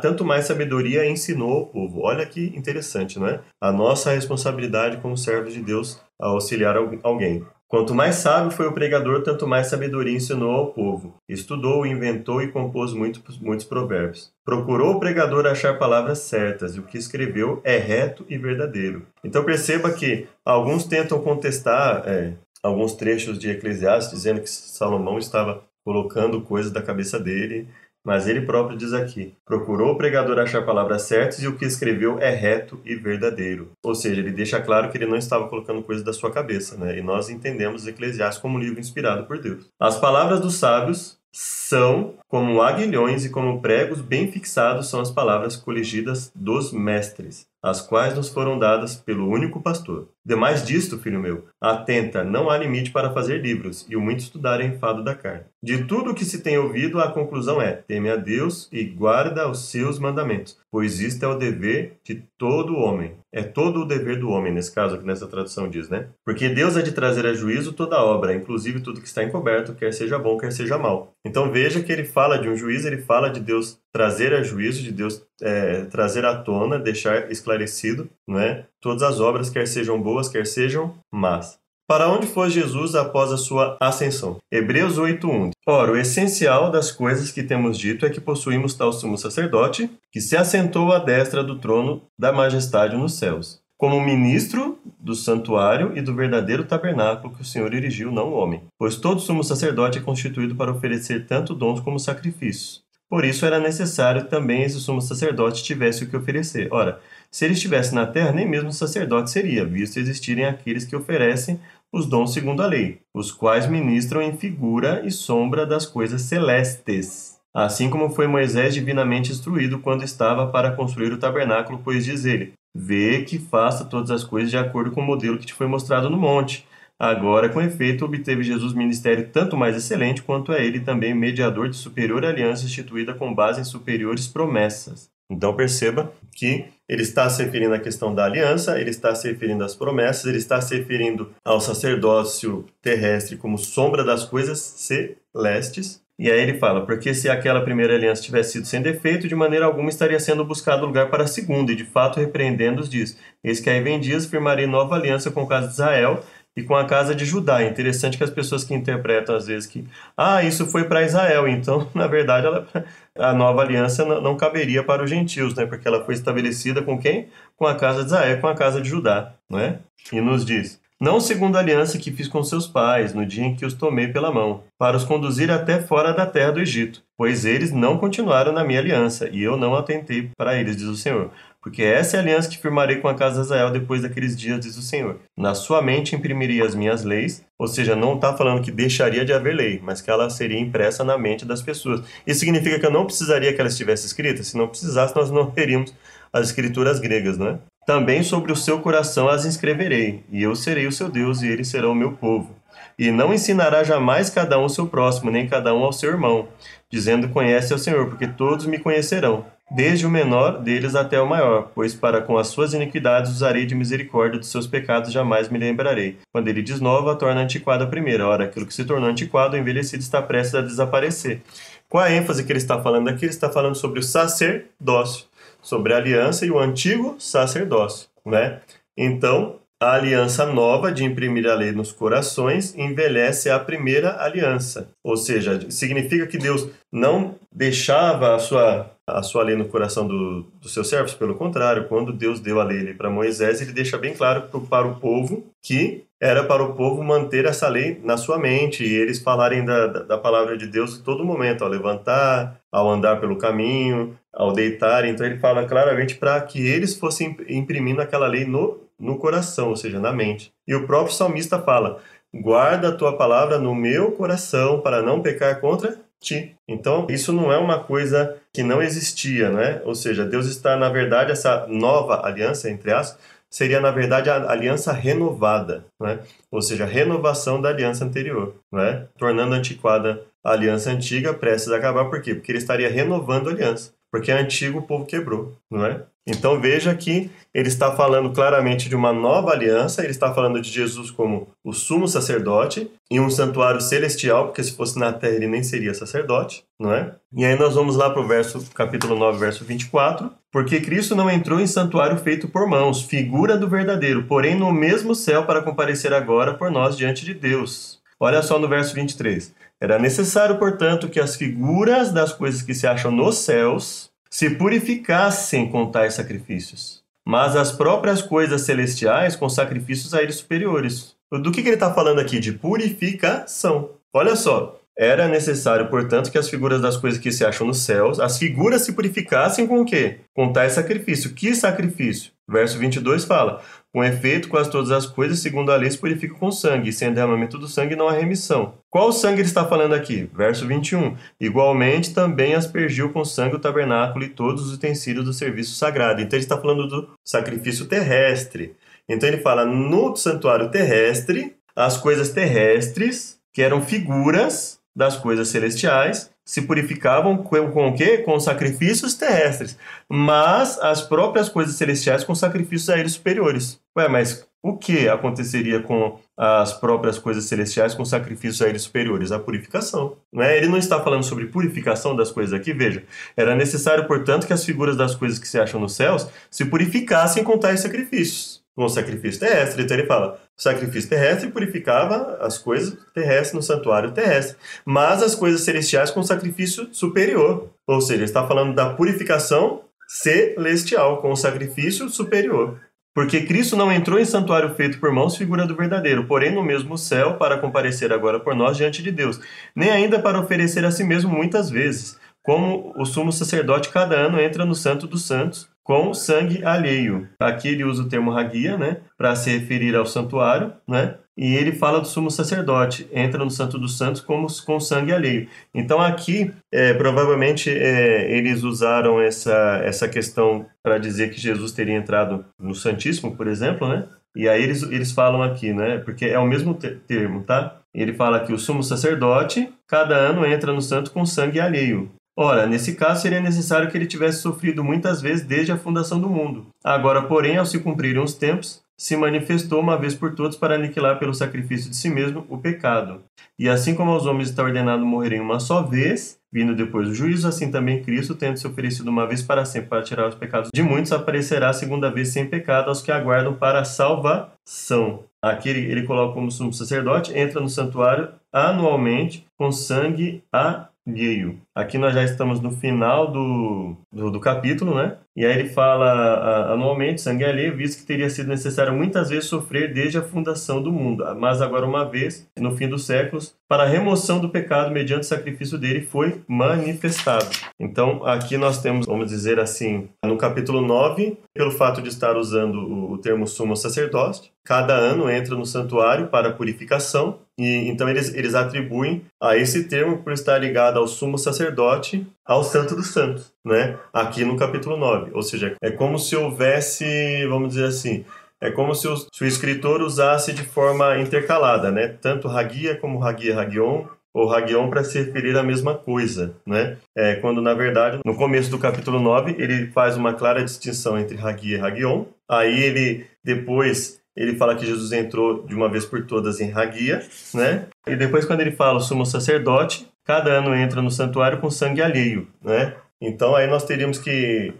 S1: tanto mais sabedoria ensinou ao povo. Olha que interessante, não é? A nossa responsabilidade como servos de Deus a auxiliar alguém. Quanto mais sábio foi o pregador, tanto mais sabedoria ensinou ao povo. Estudou, inventou e compôs muitos, muitos provérbios. Procurou o pregador achar palavras certas, e o que escreveu é reto e verdadeiro. Então perceba que alguns tentam contestar é, alguns trechos de Eclesiastes, dizendo que Salomão estava colocando coisas da cabeça dele, mas ele próprio diz aqui: procurou o pregador achar palavras certas e o que escreveu é reto e verdadeiro. Ou seja, ele deixa claro que ele não estava colocando coisas da sua cabeça, né? E nós entendemos Eclesiastes como um livro inspirado por Deus. As palavras dos sábios são como aguilhões e como pregos bem fixados são as palavras coligidas dos mestres as quais nos foram dadas pelo único pastor. Demais disto, filho meu, atenta, não há limite para fazer livros, e o muito estudar é enfado da carne. De tudo o que se tem ouvido, a conclusão é: teme a Deus e guarda os seus mandamentos, pois isto é o dever de todo homem. É todo o dever do homem, nesse caso, que nessa tradução diz, né? Porque Deus é de trazer a juízo toda obra, inclusive tudo que está encoberto, quer seja bom, quer seja mal. Então veja que ele fala de um juiz, ele fala de Deus trazer a juízo, de Deus é, trazer à tona, deixar esclarecido, não é? Todas as obras, quer sejam boas, quer sejam más. Para onde foi Jesus após a sua ascensão? Hebreus 8:1. Ora, o essencial das coisas que temos dito é que possuímos tal sumo sacerdote, que se assentou à destra do trono da majestade nos céus, como ministro do santuário e do verdadeiro tabernáculo que o Senhor erigiu, não o homem. Pois todo sumo sacerdote é constituído para oferecer tanto dons como sacrifícios. Por isso era necessário também esse sumo sacerdote tivesse o que oferecer. Ora, se ele estivesse na terra, nem mesmo sacerdote seria, visto existirem aqueles que oferecem os dons segundo a lei, os quais ministram em figura e sombra das coisas celestes. Assim como foi Moisés divinamente instruído quando estava para construir o tabernáculo, pois diz ele: Vê que faça todas as coisas de acordo com o modelo que te foi mostrado no monte. Agora, com efeito, obteve Jesus ministério tanto mais excelente quanto é ele também mediador de superior aliança instituída com base em superiores promessas. Então perceba que ele está se referindo à questão da aliança, ele está se referindo às promessas, ele está se referindo ao sacerdócio terrestre como sombra das coisas celestes. E aí ele fala, porque se aquela primeira aliança tivesse sido sem defeito, de maneira alguma estaria sendo buscado lugar para a segunda, e de fato repreendendo-os diz, eis que aí vem dias, firmarei nova aliança com o caso de Israel, e com a casa de Judá. É interessante que as pessoas que interpretam às vezes que, ah, isso foi para Israel, (laughs) então, na verdade, ela, a nova aliança não, caberia para os gentios, né? Porque ela foi estabelecida com quem? Com a casa de Israel, com a casa de Judá, né? E nos diz: não segundo a aliança que fiz com seus pais, no dia em que os tomei pela mão, para os conduzir até fora da terra do Egito, pois eles não continuaram na minha aliança, e eu não atentei para eles, diz o Senhor. Porque essa é a aliança que firmarei com a casa de Israel depois daqueles dias, diz o Senhor. Na sua mente imprimiria as minhas leis, ou seja, não está falando que deixaria de haver lei, mas que ela seria impressa na mente das pessoas. Isso significa que eu não precisaria que ela estivesse escrita? Se não precisasse, nós não teríamos as escrituras gregas, não é? Também sobre o seu coração as inscreverei, e eu serei o seu Deus, e eles serão o meu povo. E não ensinará jamais cada um ao seu próximo, nem cada um ao seu irmão, dizendo: Conhece ao Senhor, porque todos me conhecerão desde o menor deles até o maior, pois para com as suas iniquidades usarei de misericórdia dos seus pecados jamais me lembrarei. Quando ele desnova, torna antiquada a primeira. Ora, aquilo que se tornou antiquado, envelhecido, está prestes a desaparecer. Qual a ênfase que ele está falando aqui? Ele está falando sobre o sacerdócio, sobre a aliança e o antigo sacerdócio, né? Então, a aliança nova de imprimir a lei nos corações envelhece a primeira aliança. Ou seja, significa que Deus não deixava a sua, a sua lei no coração do, dos seus servos, pelo contrário, quando Deus deu a lei para Moisés, ele deixa bem claro para o povo que era para o povo manter essa lei na sua mente e eles falarem da, da, da palavra de Deus em todo momento, ao levantar, ao andar pelo caminho, ao deitar. Então ele fala claramente para que eles fossem imprimindo aquela lei no no coração, ou seja, na mente. E o próprio salmista fala: guarda a tua palavra no meu coração para não pecar contra ti. Então, isso não é uma coisa que não existia, né? Ou seja, Deus está, na verdade, essa nova aliança, entre aspas, seria, na verdade, a aliança renovada, né? Ou seja, a renovação da aliança anterior, né? Tornando antiquada a aliança antiga, prestes a acabar, por quê? Porque ele estaria renovando a aliança, porque a antiga o povo quebrou, não é? Então veja que ele está falando claramente de uma nova aliança, ele está falando de Jesus como o sumo sacerdote em um santuário celestial, porque se fosse na terra ele nem seria sacerdote, não é? E aí nós vamos lá para o verso, capítulo 9, verso 24. Porque Cristo não entrou em santuário feito por mãos, figura do verdadeiro, porém no mesmo céu para comparecer agora por nós diante de Deus. Olha só no verso 23. Era necessário, portanto, que as figuras das coisas que se acham nos céus se purificassem com tais sacrifícios, mas as próprias coisas celestiais com sacrifícios a eles superiores. Do que, que ele está falando aqui? De purificação. Olha só, era necessário, portanto, que as figuras das coisas que se acham nos céus, as figuras se purificassem com o quê? Com tais sacrifício. Que sacrifício? Verso 22 fala: Com efeito, quase todas as coisas, segundo a lei, se purificam com sangue, e sem derramamento do sangue não há remissão. Qual sangue ele está falando aqui? Verso 21. Igualmente também aspergiu com sangue o tabernáculo e todos os utensílios do serviço sagrado. Então ele está falando do sacrifício terrestre. Então ele fala no santuário terrestre, as coisas terrestres, que eram figuras das coisas celestiais, se purificavam com, com o quê? Com sacrifícios terrestres, mas as próprias coisas celestiais com sacrifícios a eles superiores. Ué, mas o que aconteceria com as próprias coisas celestiais com sacrifícios a eles superiores? A purificação. Não é? Ele não está falando sobre purificação das coisas aqui, veja. Era necessário, portanto, que as figuras das coisas que se acham nos céus se purificassem com tais sacrifícios com o sacrifício terrestre. Então ele fala: sacrifício terrestre purificava as coisas terrestres no santuário terrestre, mas as coisas celestiais com sacrifício superior. Ou seja, está falando da purificação celestial com o sacrifício superior. Porque Cristo não entrou em santuário feito por mãos, figura do verdadeiro, porém no mesmo céu, para comparecer agora por nós diante de Deus, nem ainda para oferecer a si mesmo muitas vezes, como o sumo sacerdote cada ano entra no Santo dos Santos, com sangue alheio. Aqui ele usa o termo raguia, né, para se referir ao santuário, né? E ele fala do sumo sacerdote, entra no Santo dos Santos como com sangue alheio. Então aqui, é, provavelmente, é, eles usaram essa, essa questão para dizer que Jesus teria entrado no Santíssimo, por exemplo, né? E aí eles, eles falam aqui, né? Porque é o mesmo termo, tá? Ele fala que o sumo sacerdote, cada ano entra no santo com sangue alheio. Ora, nesse caso seria necessário que ele tivesse sofrido muitas vezes desde a fundação do mundo. Agora, porém, ao se cumprirem os tempos, se manifestou uma vez por todas para aniquilar pelo sacrifício de si mesmo o pecado. E assim como aos homens está ordenado morrerem uma só vez, vindo depois do juízo, assim também Cristo, tendo se oferecido uma vez para sempre para tirar os pecados de muitos, aparecerá a segunda vez sem pecado aos que aguardam para a salvação. Aqui ele, ele coloca como sumo sacerdote, entra no santuário anualmente com sangue a alheio. Aqui nós já estamos no final do, do, do capítulo, né? E aí ele fala anualmente, sangue alheio, visto que teria sido necessário muitas vezes sofrer desde a fundação do mundo, mas agora uma vez, no fim dos séculos, para a remoção do pecado mediante o sacrifício dele foi manifestado. Então aqui nós temos, vamos dizer assim, no capítulo 9, pelo fato de estar usando o termo sumo sacerdote, cada ano entra no santuário para purificação, e então eles, eles atribuem a esse termo por estar ligado ao sumo sacerdote, ao santo dos santos, né? Aqui no capítulo 9. Ou seja, é como se houvesse, vamos dizer assim, é como se o, se o escritor usasse de forma intercalada, né? Tanto Hagia como Hagia Hagion, ou Hagion para se referir à mesma coisa, né? É, quando na verdade no começo do capítulo 9 ele faz uma clara distinção entre Hagia e Hagion, aí ele depois ele fala que Jesus entrou de uma vez por todas em Hagia, né? E depois quando ele fala sumo sacerdote, cada ano entra no santuário com sangue alheio, né? Então aí nós teríamos que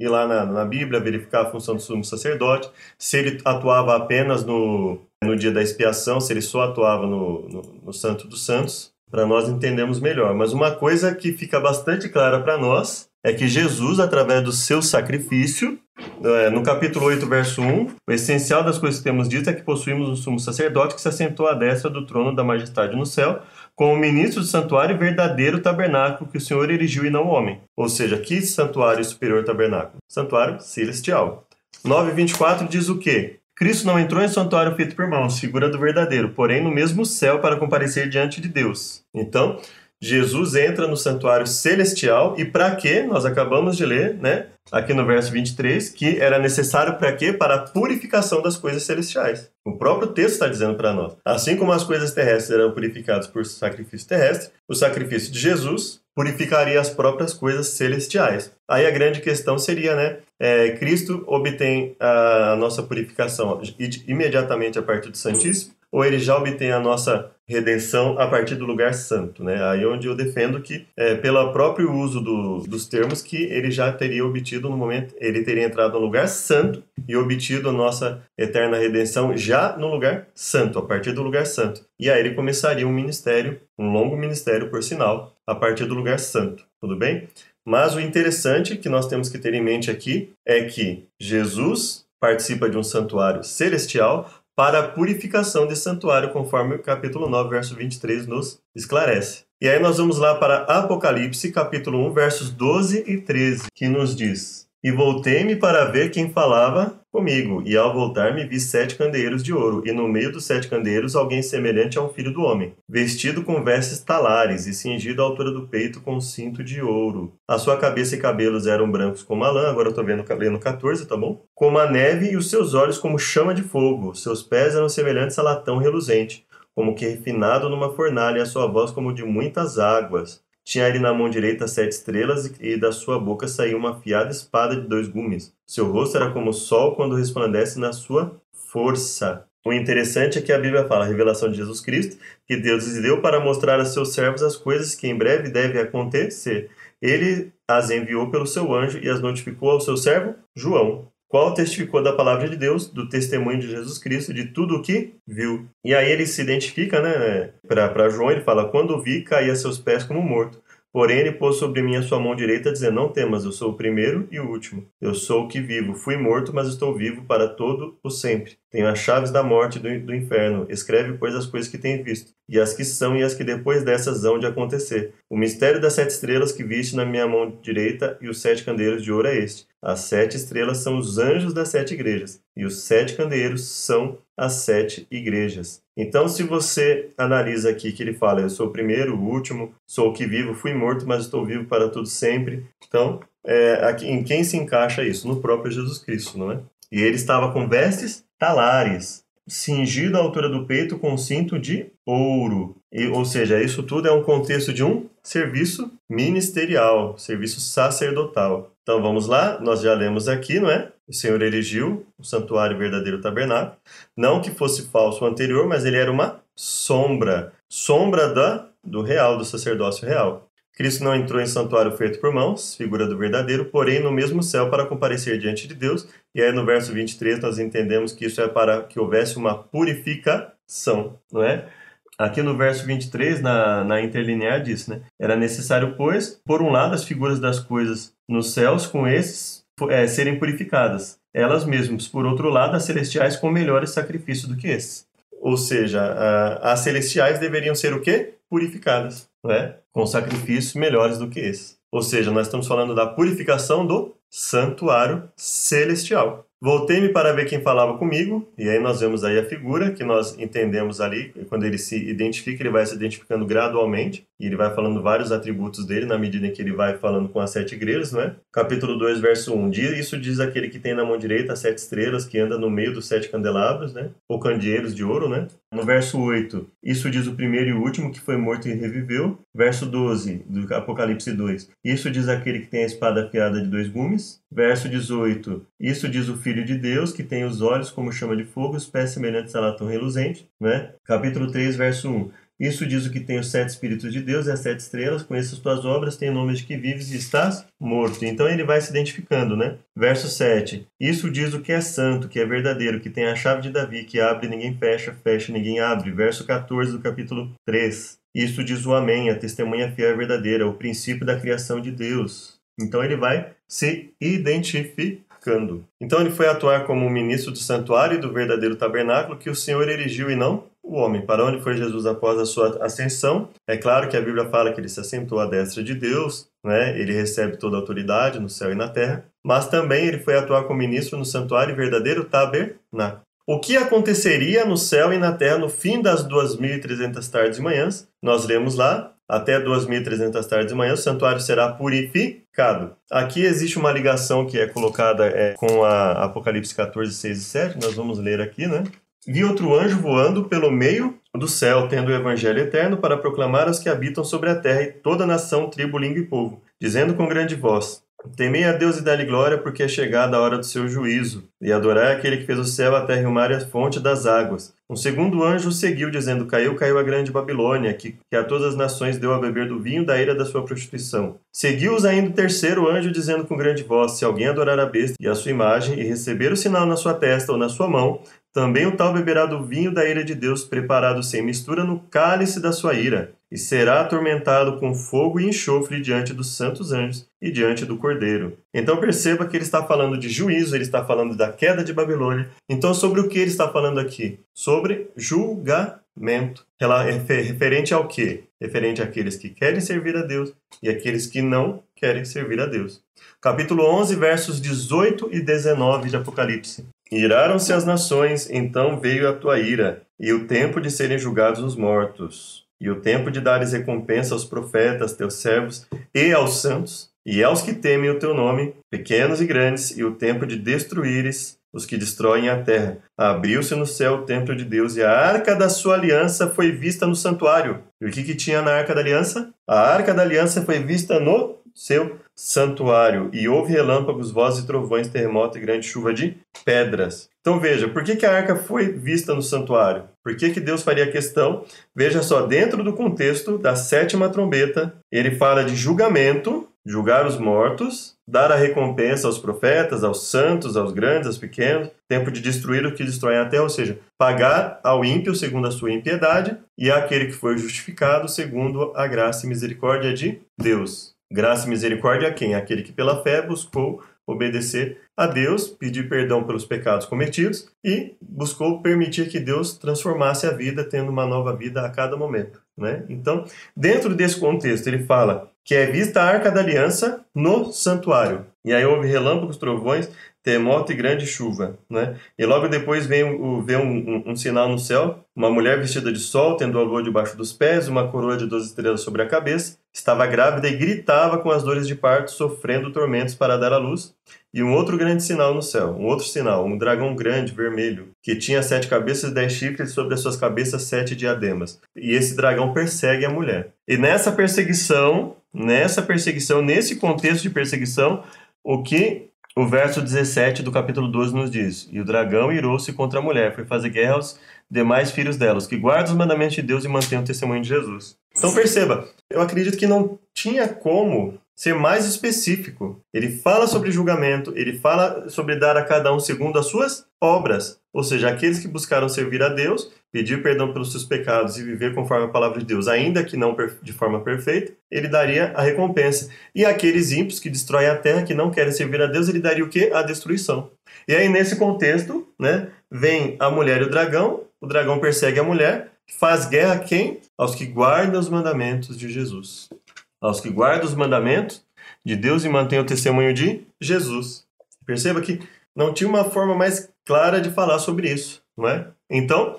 S1: ir lá na, na Bíblia, verificar a função do sumo sacerdote, se ele atuava apenas no, no dia da expiação, se ele só atuava no, no, no Santo dos Santos, para nós entendermos melhor. Mas uma coisa que fica bastante clara para nós é que Jesus, através do seu sacrifício, é, no capítulo 8, verso 1, o essencial das coisas que temos dito é que possuímos um sumo sacerdote que se assentou à destra do trono da majestade no céu, como ministro do santuário e verdadeiro tabernáculo que o Senhor erigiu e não o homem. Ou seja, que santuário superior tabernáculo? Santuário celestial. 9,24 diz o quê? Cristo não entrou em santuário feito por mãos, figura do verdadeiro, porém no mesmo céu para comparecer diante de Deus. Então, Jesus entra no santuário celestial e para quê? Nós acabamos de ler, né? Aqui no verso 23, que era necessário para quê? Para a purificação das coisas celestiais. O próprio texto está dizendo para nós. Assim como as coisas terrestres eram purificadas por sacrifício terrestre, o sacrifício de Jesus purificaria as próprias coisas celestiais. Aí a grande questão seria, né? É, Cristo obtém a nossa purificação imediatamente a partir do Santíssimo, ou ele já obtém a nossa redenção a partir do lugar santo, né? Aí é onde eu defendo que, é, pelo próprio uso do, dos termos, que ele já teria obtido no momento, ele teria entrado no lugar santo e obtido a nossa eterna redenção já no lugar santo, a partir do lugar santo. E aí ele começaria um ministério, um longo ministério, por sinal, a partir do lugar santo. Tudo bem? Mas o interessante que nós temos que ter em mente aqui é que Jesus participa de um santuário celestial, para a purificação desse santuário, conforme o capítulo 9, verso 23 nos esclarece. E aí nós vamos lá para Apocalipse, capítulo 1, versos 12 e 13, que nos diz: e voltei-me para ver quem falava comigo. E ao voltar-me vi sete candeeiros de ouro, e no meio dos sete candeeiros alguém semelhante a um filho do homem, vestido com vestes talares e cingido à altura do peito com um cinto de ouro. A sua cabeça e cabelos eram brancos como a lã, agora eu estou vendo lendo 14, tá bom? Como a neve e os seus olhos como chama de fogo. Seus pés eram semelhantes a latão reluzente, como que refinado numa fornalha, e a sua voz como de muitas águas. Tinha ele na mão direita sete estrelas, e da sua boca saía uma afiada espada de dois gumes. Seu rosto era como o sol quando resplandece na sua força. O interessante é que a Bíblia fala, a revelação de Jesus Cristo, que Deus lhes deu para mostrar a seus servos as coisas que em breve devem acontecer. Ele as enviou pelo seu anjo e as notificou ao seu servo João, qual testificou da palavra de Deus, do testemunho de Jesus Cristo, de tudo o que viu. E aí ele se identifica, né, para João, ele fala: Quando vi, caí a seus pés como morto. Porém, ele pôs sobre mim a sua mão direita, dizendo: Não temas, eu sou o primeiro e o último. Eu sou o que vivo. Fui morto, mas estou vivo para todo o sempre. Tenho as chaves da morte e do, do inferno. Escreve, pois, as coisas que tens visto, e as que são e as que depois dessas hão de acontecer. O mistério das sete estrelas que viste na minha mão direita e os sete candeeiros de ouro é este. As sete estrelas são os anjos das sete igrejas, e os sete candeeiros são as sete igrejas. Então, se você analisa aqui que ele fala, eu sou o primeiro, o último, sou o que vivo, fui morto, mas estou vivo para tudo sempre. Então, é, aqui, em quem se encaixa isso? No próprio Jesus Cristo, não é? E ele estava com vestes talares, cingido à altura do peito com cinto de ouro. E, ou seja, isso tudo é um contexto de um serviço ministerial, serviço sacerdotal. Então vamos lá, nós já lemos aqui, não é? O Senhor erigiu o santuário verdadeiro tabernáculo. Não que fosse falso o anterior, mas ele era uma sombra sombra da, do real, do sacerdócio real. Cristo não entrou em santuário feito por mãos, figura do verdadeiro, porém no mesmo céu para comparecer diante de Deus. E aí no verso 23 nós entendemos que isso é para que houvesse uma purificação, não é? Aqui no verso 23, na, na interlinear, diz, né? Era necessário, pois, por um lado, as figuras das coisas nos céus com esses é, serem purificadas, elas mesmas. Por outro lado, as celestiais com melhores sacrifícios do que esses. Ou seja, a, as celestiais deveriam ser o quê? Purificadas, né? com sacrifícios melhores do que esses. Ou seja, nós estamos falando da purificação do santuário celestial. Voltei-me para ver quem falava comigo, e aí nós vemos aí a figura que nós entendemos ali, quando ele se identifica, ele vai se identificando gradualmente, e ele vai falando vários atributos dele na medida em que ele vai falando com as sete igrejas, não é? Capítulo 2, verso 1. Isso diz aquele que tem na mão direita as sete estrelas, que anda no meio dos sete candelabros, né? Ou candeeiros de ouro, né? No verso 8, isso diz o primeiro e o último que foi morto e reviveu. Verso 12, do Apocalipse 2. Isso diz aquele que tem a espada afiada de dois gumes. Verso 18, isso diz o filho de Deus, que tem os olhos como chama de fogo, os pés semelhantes a latão reluzente. Né? Capítulo 3, verso 1. Isso diz o que tem os sete Espíritos de Deus e as sete estrelas, conheço as tuas obras, tem nome de que vives e estás morto. Então ele vai se identificando, né? Verso 7. Isso diz o que é santo, que é verdadeiro, que tem a chave de Davi, que abre ninguém fecha, fecha ninguém abre. Verso 14 do capítulo 3. Isso diz o Amém, a testemunha fiel e verdadeira, o princípio da criação de Deus. Então ele vai se identificando. Então ele foi atuar como ministro do santuário e do verdadeiro tabernáculo que o Senhor erigiu e não o homem. Para onde foi Jesus após a sua ascensão? É claro que a Bíblia fala que ele se assentou à destra de Deus, né? ele recebe toda a autoridade no céu e na terra, mas também ele foi atuar como ministro no santuário verdadeiro tabernáculo. O que aconteceria no céu e na terra no fim das 2.300 tardes e manhãs? Nós lemos lá, até 2.300 tardes e manhãs, o santuário será purificado. Aqui existe uma ligação que é colocada é, com a Apocalipse 14, 6 e 7, nós vamos ler aqui, né? Vi outro anjo voando pelo meio do céu, tendo o evangelho eterno para proclamar aos que habitam sobre a terra e toda nação, tribo, língua e povo, dizendo com grande voz: Temei a Deus e dá-lhe glória, porque é chegada a hora do seu juízo, e adorai aquele que fez o céu, a terra e o mar e a fonte das águas. Um segundo anjo seguiu, dizendo: Caiu, caiu a grande Babilônia, que, que a todas as nações deu a beber do vinho da ira da sua prostituição. Seguiu-os ainda o terceiro anjo, dizendo com grande voz: Se alguém adorar a besta e a sua imagem, e receber o sinal na sua testa ou na sua mão, também o tal beberá do vinho da ira de Deus, preparado sem mistura no cálice da sua ira, e será atormentado com fogo e enxofre diante dos santos anjos e diante do Cordeiro. Então perceba que ele está falando de juízo, ele está falando da queda de Babilônia. Então, sobre o que ele está falando aqui? Sobre julgamento. Referente ao quê? Referente àqueles que querem servir a Deus e aqueles que não querem servir a Deus. Capítulo 11, versos 18 e 19 de Apocalipse. Iraram-se as nações, então veio a tua ira, e o tempo de serem julgados os mortos, e o tempo de dares recompensa aos profetas, teus servos, e aos santos, e aos que temem o teu nome, pequenos e grandes, e o tempo de destruíres os que destroem a terra. Abriu-se no céu o templo de Deus, e a arca da sua aliança foi vista no santuário. E o que, que tinha na arca da aliança? A arca da aliança foi vista no seu santuário, e houve relâmpagos, vozes e trovões, terremoto e grande chuva de pedras. Então veja, por que, que a arca foi vista no santuário? Por que, que Deus faria questão? Veja só, dentro do contexto da sétima trombeta, ele fala de julgamento, julgar os mortos, dar a recompensa aos profetas, aos santos, aos grandes, aos pequenos, tempo de destruir o que destrói a terra, ou seja, pagar ao ímpio segundo a sua impiedade e àquele que foi justificado segundo a graça e misericórdia de Deus. Graça e misericórdia a quem? Aquele que pela fé buscou obedecer a Deus, pedir perdão pelos pecados cometidos e buscou permitir que Deus transformasse a vida, tendo uma nova vida a cada momento. Né? Então, dentro desse contexto, ele fala que é vista a arca da aliança no santuário. E aí houve relâmpagos, trovões, terremoto e grande chuva, né? E logo depois vem, o, vem um, um, um, sinal no céu, uma mulher vestida de sol, tendo a lua debaixo dos pés, uma coroa de doze estrelas sobre a cabeça, estava grávida e gritava com as dores de parto, sofrendo tormentos para dar à luz. E um outro grande sinal no céu, um outro sinal, um dragão grande, vermelho, que tinha sete cabeças e dez chifres, e sobre as suas cabeças sete diademas. E esse dragão persegue a mulher. E nessa perseguição, nessa perseguição, nesse contexto de perseguição, o que o verso 17 do capítulo 12 nos diz: E o dragão irou-se contra a mulher, foi fazer guerra aos demais filhos delas, que guardam os mandamentos de Deus e mantêm o testemunho de Jesus. Então perceba, eu acredito que não tinha como ser mais específico. Ele fala sobre julgamento, ele fala sobre dar a cada um segundo as suas obras. Ou seja, aqueles que buscaram servir a Deus, pedir perdão pelos seus pecados e viver conforme a palavra de Deus, ainda que não de forma perfeita, ele daria a recompensa. E aqueles ímpios que destroem a terra, que não querem servir a Deus, ele daria o quê? A destruição. E aí, nesse contexto, né, vem a mulher e o dragão, o dragão persegue a mulher, faz guerra a quem? Aos que guardam os mandamentos de Jesus aos que guardam os mandamentos de Deus e mantêm o testemunho de Jesus. Perceba que não tinha uma forma mais clara de falar sobre isso, não é? Então,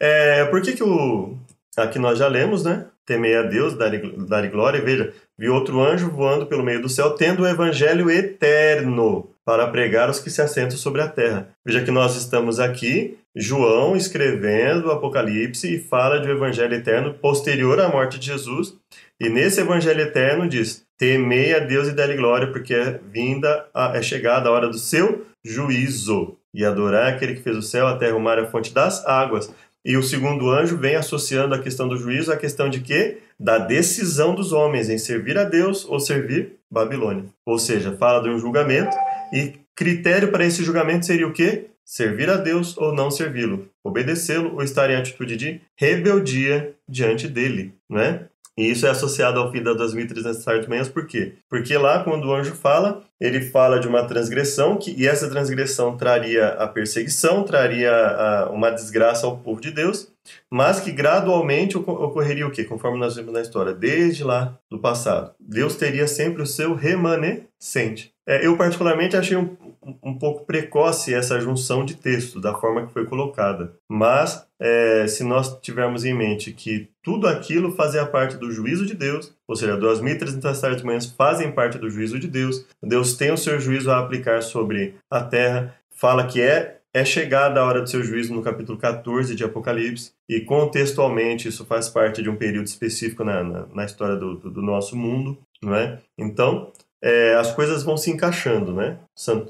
S1: é, por que que o... Aqui nós já lemos, né? Temei a Deus, dar glória. E veja, vi outro anjo voando pelo meio do céu, tendo o evangelho eterno para pregar os que se assentam sobre a terra. Veja que nós estamos aqui, João escrevendo o Apocalipse e fala um evangelho eterno posterior à morte de Jesus, e nesse evangelho eterno diz: temei a Deus e dê-lhe glória, porque é vinda, a, é chegada a hora do seu juízo. E adorar aquele que fez o céu, a terra, o mar a fonte das águas. E o segundo anjo vem associando a questão do juízo à questão de quê? Da decisão dos homens em servir a Deus ou servir Babilônia. Ou seja, fala de um julgamento e critério para esse julgamento seria o quê? Servir a Deus ou não servi-lo, obedecê-lo ou estar em atitude de rebeldia diante dele, né? E isso é associado ao fim das 2.300 tardes manhãs, por quê? Porque lá, quando o anjo fala, ele fala de uma transgressão, que, e essa transgressão traria a perseguição, traria a, uma desgraça ao povo de Deus, mas que gradualmente ocorreria o quê? Conforme nós vimos na história, desde lá do passado. Deus teria sempre o seu remanescente. É, eu, particularmente, achei um, um pouco precoce essa junção de texto, da forma que foi colocada. Mas, é, se nós tivermos em mente que tudo aquilo fazia parte do juízo de Deus, ou seja, 2.300 tardes manhãs fazem parte do juízo de Deus, Deus tem o seu juízo a aplicar sobre a terra, fala que é é chegada a hora do seu juízo no capítulo 14 de Apocalipse, e contextualmente isso faz parte de um período específico na, na, na história do, do, do, nosso mundo, não é? Então, é, as coisas vão se encaixando, né?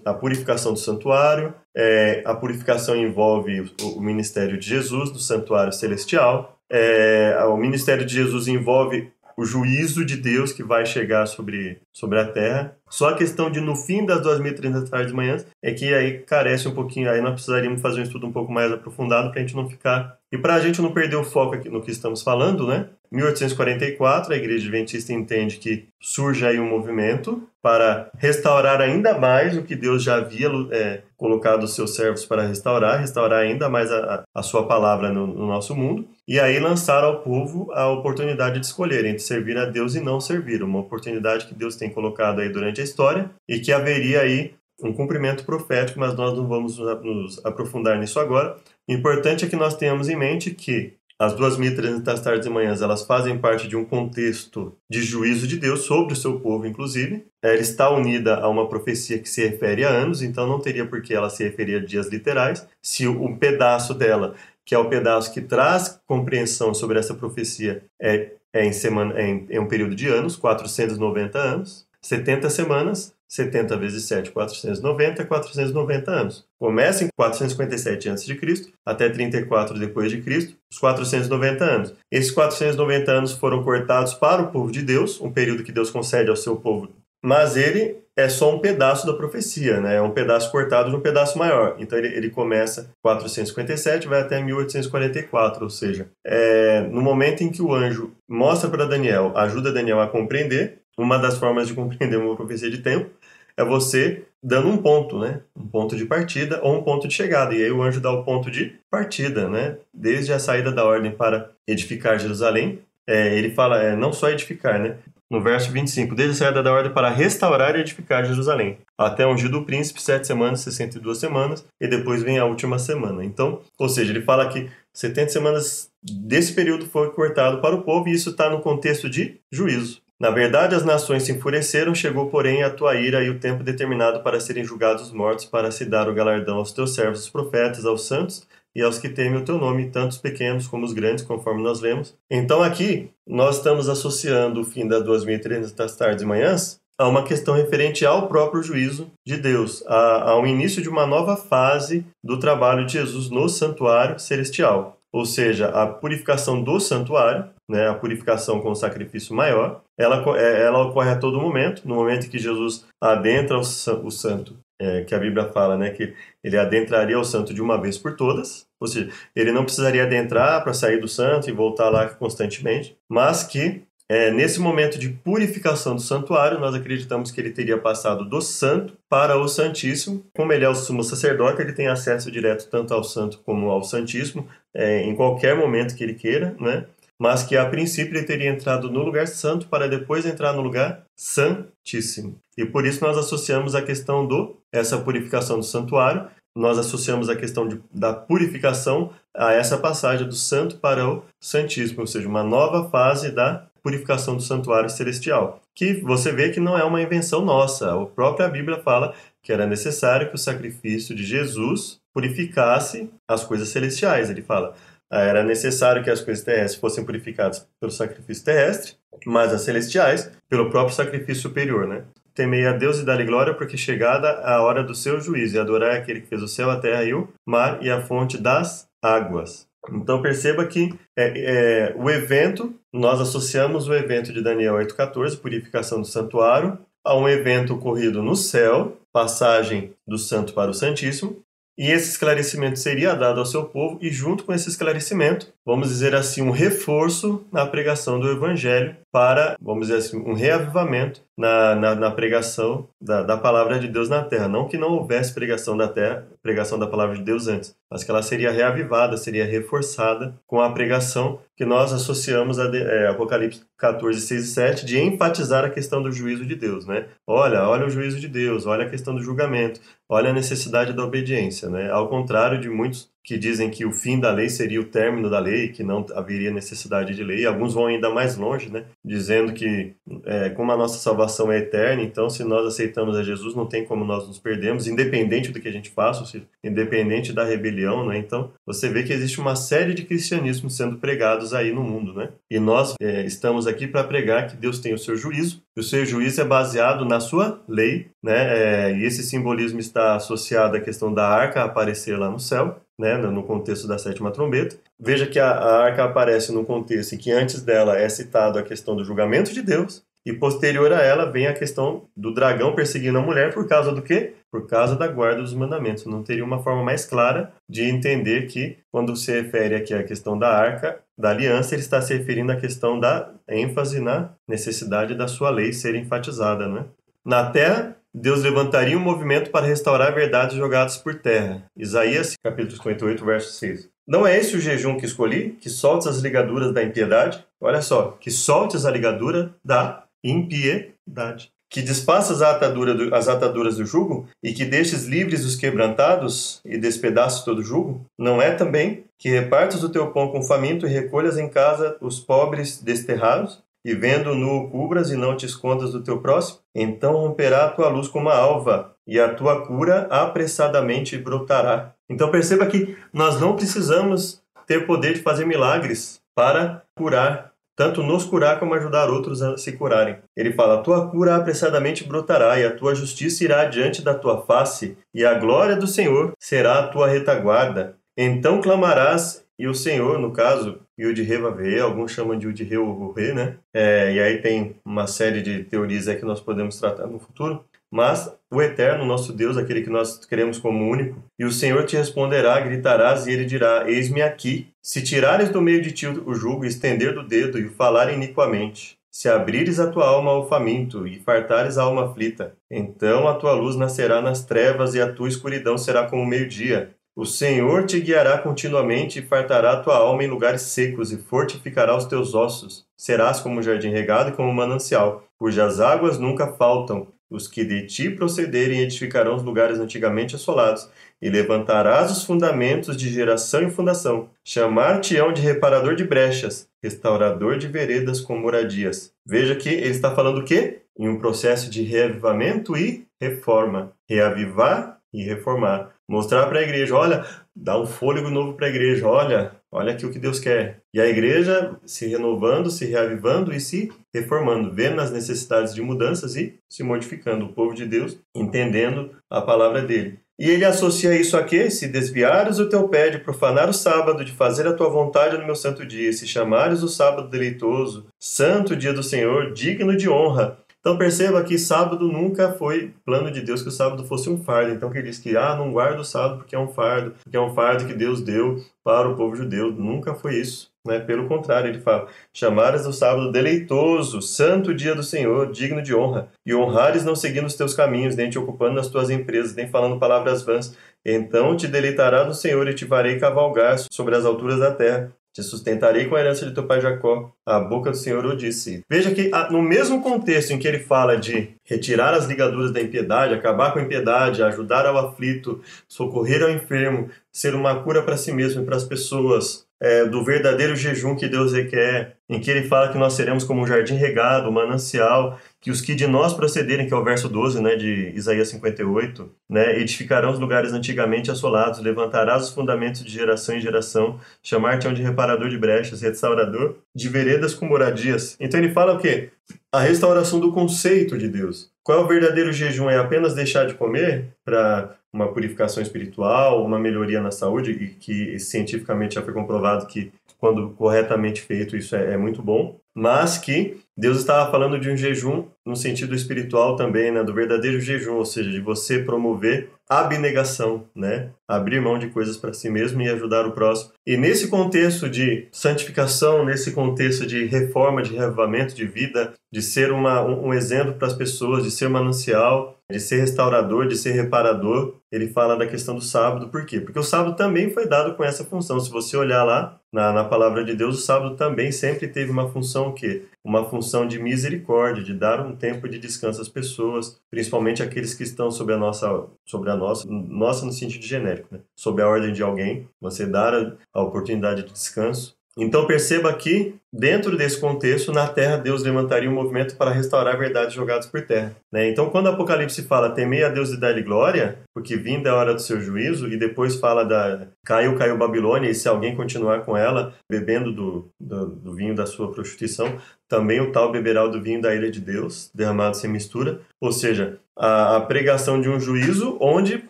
S1: A purificação do santuário, é, a purificação envolve o, o, ministério de Jesus, do santuário celestial, é, o ministério de Jesus envolve o juízo de Deus que vai chegar sobre, sobre a terra. Só a questão de no fim das 2030 tardes de manhã é que aí carece um pouquinho, aí nós precisaríamos fazer um estudo um pouco mais aprofundado para a gente não ficar. E para a gente não perder o foco aqui no que estamos falando, né? 1844, a Igreja Adventista entende que surge aí um movimento para restaurar ainda mais o que Deus já havia é, colocado os seus servos para restaurar, restaurar ainda mais a, a sua palavra no, no, nosso mundo, e aí lançar ao povo a oportunidade de escolher entre servir a Deus e não servir, uma oportunidade que Deus tem colocado aí durante a história e que haveria aí um cumprimento profético, mas nós não vamos nos aprofundar nisso agora. O importante é que nós tenhamos em mente que as 2.300 tardes e manhãs, elas fazem parte de um contexto de juízo de Deus sobre o seu povo, inclusive. Ela está unida a uma profecia que se refere a anos, então não teria por que ela se referir a dias literais. Se um pedaço dela, que é o pedaço que traz compreensão sobre essa profecia, é, é, em, semana, é, em, é um período de anos, 490 anos, 70 semanas, 70 vezes 7, 490, 490 anos. Começa em 457 a.C. até 34 depois de Cristo, os 490 anos. Esses 490 anos foram cortados para o povo de Deus, um período que Deus concede ao seu povo, mas ele é só um pedaço da profecia, né? É um pedaço cortado de um pedaço maior. Então ele, ele começa 457 vai até 1844, ou seja, é, no momento em que o anjo mostra para Daniel, ajuda Daniel a compreender, uma das formas de compreender uma profecia de tempo é você dando um ponto, né? Um ponto de partida ou um ponto de chegada. E aí o anjo dá o ponto de partida, né? Desde a saída da ordem para edificar Jerusalém, é, ele fala, é, não só edificar, né? No verso 25, desde a saída da ordem para restaurar e edificar Jerusalém, até ungido o príncipe, sete semanas, 62 semanas, e depois vem a última semana. Então, ou seja, ele fala que 70 semanas desse período foi cortado para o povo, e isso está no contexto de juízo. Na verdade, as nações se enfureceram, chegou, porém, a tua ira e o tempo determinado para serem julgados os mortos, para se dar o galardão aos teus servos, os profetas, aos santos e aos que temem o teu nome, tanto os pequenos como os grandes, conforme nós lemos. Então, aqui, nós estamos associando o fim das 2.300 tardes e manhãs a uma questão referente ao próprio juízo de Deus, a, ao início de uma nova fase do trabalho de Jesus no santuário celestial ou seja, a purificação do santuário, né, a purificação com o sacrifício maior, ela, é, ela ocorre a todo momento, no momento em que Jesus adentra o, o santo, é, que a Bíblia fala né, que ele adentraria o santo de uma vez por todas, ou seja, ele não precisaria adentrar para sair do santo e voltar lá constantemente, mas que é, nesse momento de purificação do santuário, nós acreditamos que ele teria passado do santo para o Santíssimo. Como ele é o sumo sacerdote, ele tem acesso direto tanto ao santo como ao Santíssimo, é, em qualquer momento que ele queira, né? Mas que a princípio ele teria entrado no lugar santo para depois entrar no lugar santíssimo. E por isso nós associamos a questão do essa purificação do santuário, nós associamos a questão de, da purificação a essa passagem do santo para o santíssimo, ou seja, uma nova fase da purificação do santuário celestial, que você vê que não é uma invenção nossa. A própria Bíblia fala que era necessário que o sacrifício de Jesus purificasse as coisas celestiais. Ele fala, era necessário que as coisas terrestres fossem purificadas pelo sacrifício terrestre, mas as celestiais pelo próprio sacrifício superior, né? Temei a Deus e dá-lhe glória, porque chegada a hora do seu juízo, e adorai aquele que fez o céu, a terra e o mar e a fonte das águas. Então perceba que é, é, o evento, nós associamos o evento de Daniel 8,14, purificação do santuário, a um evento ocorrido no céu, passagem do santo para o santíssimo, e esse esclarecimento seria dado ao seu povo, e junto com esse esclarecimento, vamos dizer assim, um reforço na pregação do evangelho para, vamos dizer assim, um reavivamento na, na, na pregação da, da, palavra de Deus na terra. Não que não houvesse pregação da terra, pregação da palavra de Deus antes, mas que ela seria reavivada, seria reforçada com a pregação que nós associamos a é, Apocalipse 14, 6 e 7, de enfatizar a questão do juízo de Deus, né? Olha, olha o juízo de Deus, olha a questão do julgamento, olha a necessidade da obediência, né? Ao contrário de muitos que dizem que o fim da lei seria o término da lei, que não haveria necessidade de lei. Alguns vão ainda mais longe, né? dizendo que, é, como a nossa salvação é eterna, então se nós aceitamos a Jesus, não tem como nós nos perdermos, independente do que a gente faça, seja, independente da rebelião. Né? Então, você vê que existe uma série de cristianismos sendo pregados aí no mundo. Né? E nós é, estamos aqui para pregar que Deus tem o seu juízo, e o seu juízo é baseado na sua lei, né? É, e esse simbolismo está associado à questão da arca aparecer lá no céu, né, no contexto da sétima trombeta. Veja que a, a arca aparece num contexto em que antes dela é citado a questão do julgamento de Deus, e posterior a ela vem a questão do dragão perseguindo a mulher por causa do quê? Por causa da guarda dos mandamentos. Não teria uma forma mais clara de entender que, quando se refere aqui à questão da arca, da aliança, ele está se referindo à questão da ênfase na necessidade da sua lei ser enfatizada. Né? Na terra, Deus levantaria um movimento para restaurar verdades jogadas por terra. Isaías, capítulo 58, verso 6. Não é esse o jejum que escolhi? Que soltes as ligaduras da impiedade? Olha só, que soltes a ligadura da impiedade. Que despaças atadura do, as ataduras do jugo e que deixes livres os quebrantados e despedaços todo jugo? Não é também que repartas o teu pão com faminto e recolhas em casa os pobres desterrados? E vendo nu cubras e não te escondas do teu próximo? Então romperá a tua luz como a alva, e a tua cura apressadamente brotará. Então perceba que nós não precisamos ter poder de fazer milagres para curar, tanto nos curar como ajudar outros a se curarem. Ele fala: a tua cura apressadamente brotará, e a tua justiça irá diante da tua face, e a glória do Senhor será a tua retaguarda. Então clamarás e o Senhor, no caso, Yud-He Vavé, alguns chamam de Yud-He ou Re, né? É, e aí tem uma série de teorias aí que nós podemos tratar no futuro. Mas o Eterno, nosso Deus, aquele que nós queremos como único, e o Senhor te responderá, gritarás, e ele dirá: Eis-me aqui. Se tirares do meio de ti o jugo, estender do dedo e falar iniquamente, se abrires a tua alma ao faminto e fartares a alma aflita, então a tua luz nascerá nas trevas e a tua escuridão será como o meio-dia. O Senhor te guiará continuamente e fartará tua alma em lugares secos e fortificará os teus ossos. Serás como um jardim regado e como um manancial, cujas águas nunca faltam. Os que de ti procederem edificarão os lugares antigamente assolados, e levantarás os fundamentos de geração em fundação. Chamar-te-ão de reparador de brechas, restaurador de veredas com moradias. Veja que ele está falando o quê? Em um processo de reavivamento e reforma. Reavivar e reformar. Mostrar para a igreja, olha, dá um fôlego novo para a igreja, olha, olha aqui o que Deus quer. E a igreja se renovando, se reavivando e se reformando, vendo as necessidades de mudanças e se modificando. O povo de Deus entendendo a palavra dele. E ele associa isso a quê? Se desviares o teu pé de profanar o sábado, de fazer a tua vontade no meu santo dia, se chamares o sábado deleitoso, santo dia do Senhor, digno de honra, então perceba que sábado nunca foi plano de Deus que o sábado fosse um fardo. Então que ele diz que ah, não guarda o sábado porque é um fardo, porque é um fardo que Deus deu para o povo judeu. Nunca foi isso. Né? Pelo contrário, ele fala: chamares o sábado deleitoso, santo dia do Senhor, digno de honra, e honrares não seguindo os teus caminhos, nem te ocupando nas tuas empresas, nem falando palavras vãs. Então te deleitarás no Senhor e te farei cavalgar sobre as alturas da terra. Te sustentarei com a herança de teu pai Jacó. A boca do Senhor o disse. Veja que ah, no mesmo contexto em que ele fala de retirar as ligaduras da impiedade, acabar com a impiedade, ajudar ao aflito, socorrer ao enfermo, ser uma cura para si mesmo e para as pessoas, é, do verdadeiro jejum que Deus requer, em que ele fala que nós seremos como um jardim regado, um manancial, que os que de nós procederem, que é o verso 12 né, de Isaías 58, né, edificarão os lugares antigamente assolados, levantarás os fundamentos de geração em geração, chamar-te de reparador de brechas, restaurador de veredas com moradias. Então ele fala o quê? A restauração do conceito de Deus. qual é o verdadeiro jejum? É apenas deixar de comer para uma purificação espiritual, uma melhoria na saúde, e que cientificamente já foi comprovado que quando corretamente feito isso é, é muito bom, mas que Deus estava falando de um jejum no sentido espiritual também, né, do verdadeiro jejum, ou seja, de você promover abnegação, né, abrir mão de coisas para si mesmo e ajudar o próximo. E nesse contexto de santificação, nesse contexto de reforma, de revivamento de vida, de ser uma, um, um exemplo para as pessoas, de ser manancial, de ser restaurador, de ser reparador, ele fala da questão do sábado. Por quê? Porque o sábado também foi dado com essa função. Se você olhar lá na, na palavra de Deus, o sábado também sempre teve uma função que uma função de misericórdia, de dar um tempo de descanso às pessoas, principalmente aqueles que estão sob a nossa, sobre a nossa, nossa no sentido genérico, né? sob a ordem de alguém, você dar a, a oportunidade de descanso. Então perceba que, dentro desse contexto, na terra Deus levantaria um movimento para restaurar verdades jogadas por terra. Né? Então, quando o Apocalipse fala temei a Deus e dá-lhe glória, porque vinda a hora do seu juízo, e depois fala da caiu, caiu Babilônia, e se alguém continuar com ela, bebendo do, do, do vinho da sua prostituição, também o tal beberá do vinho da ira de Deus, derramado sem mistura. Ou seja, a, a pregação de um juízo onde,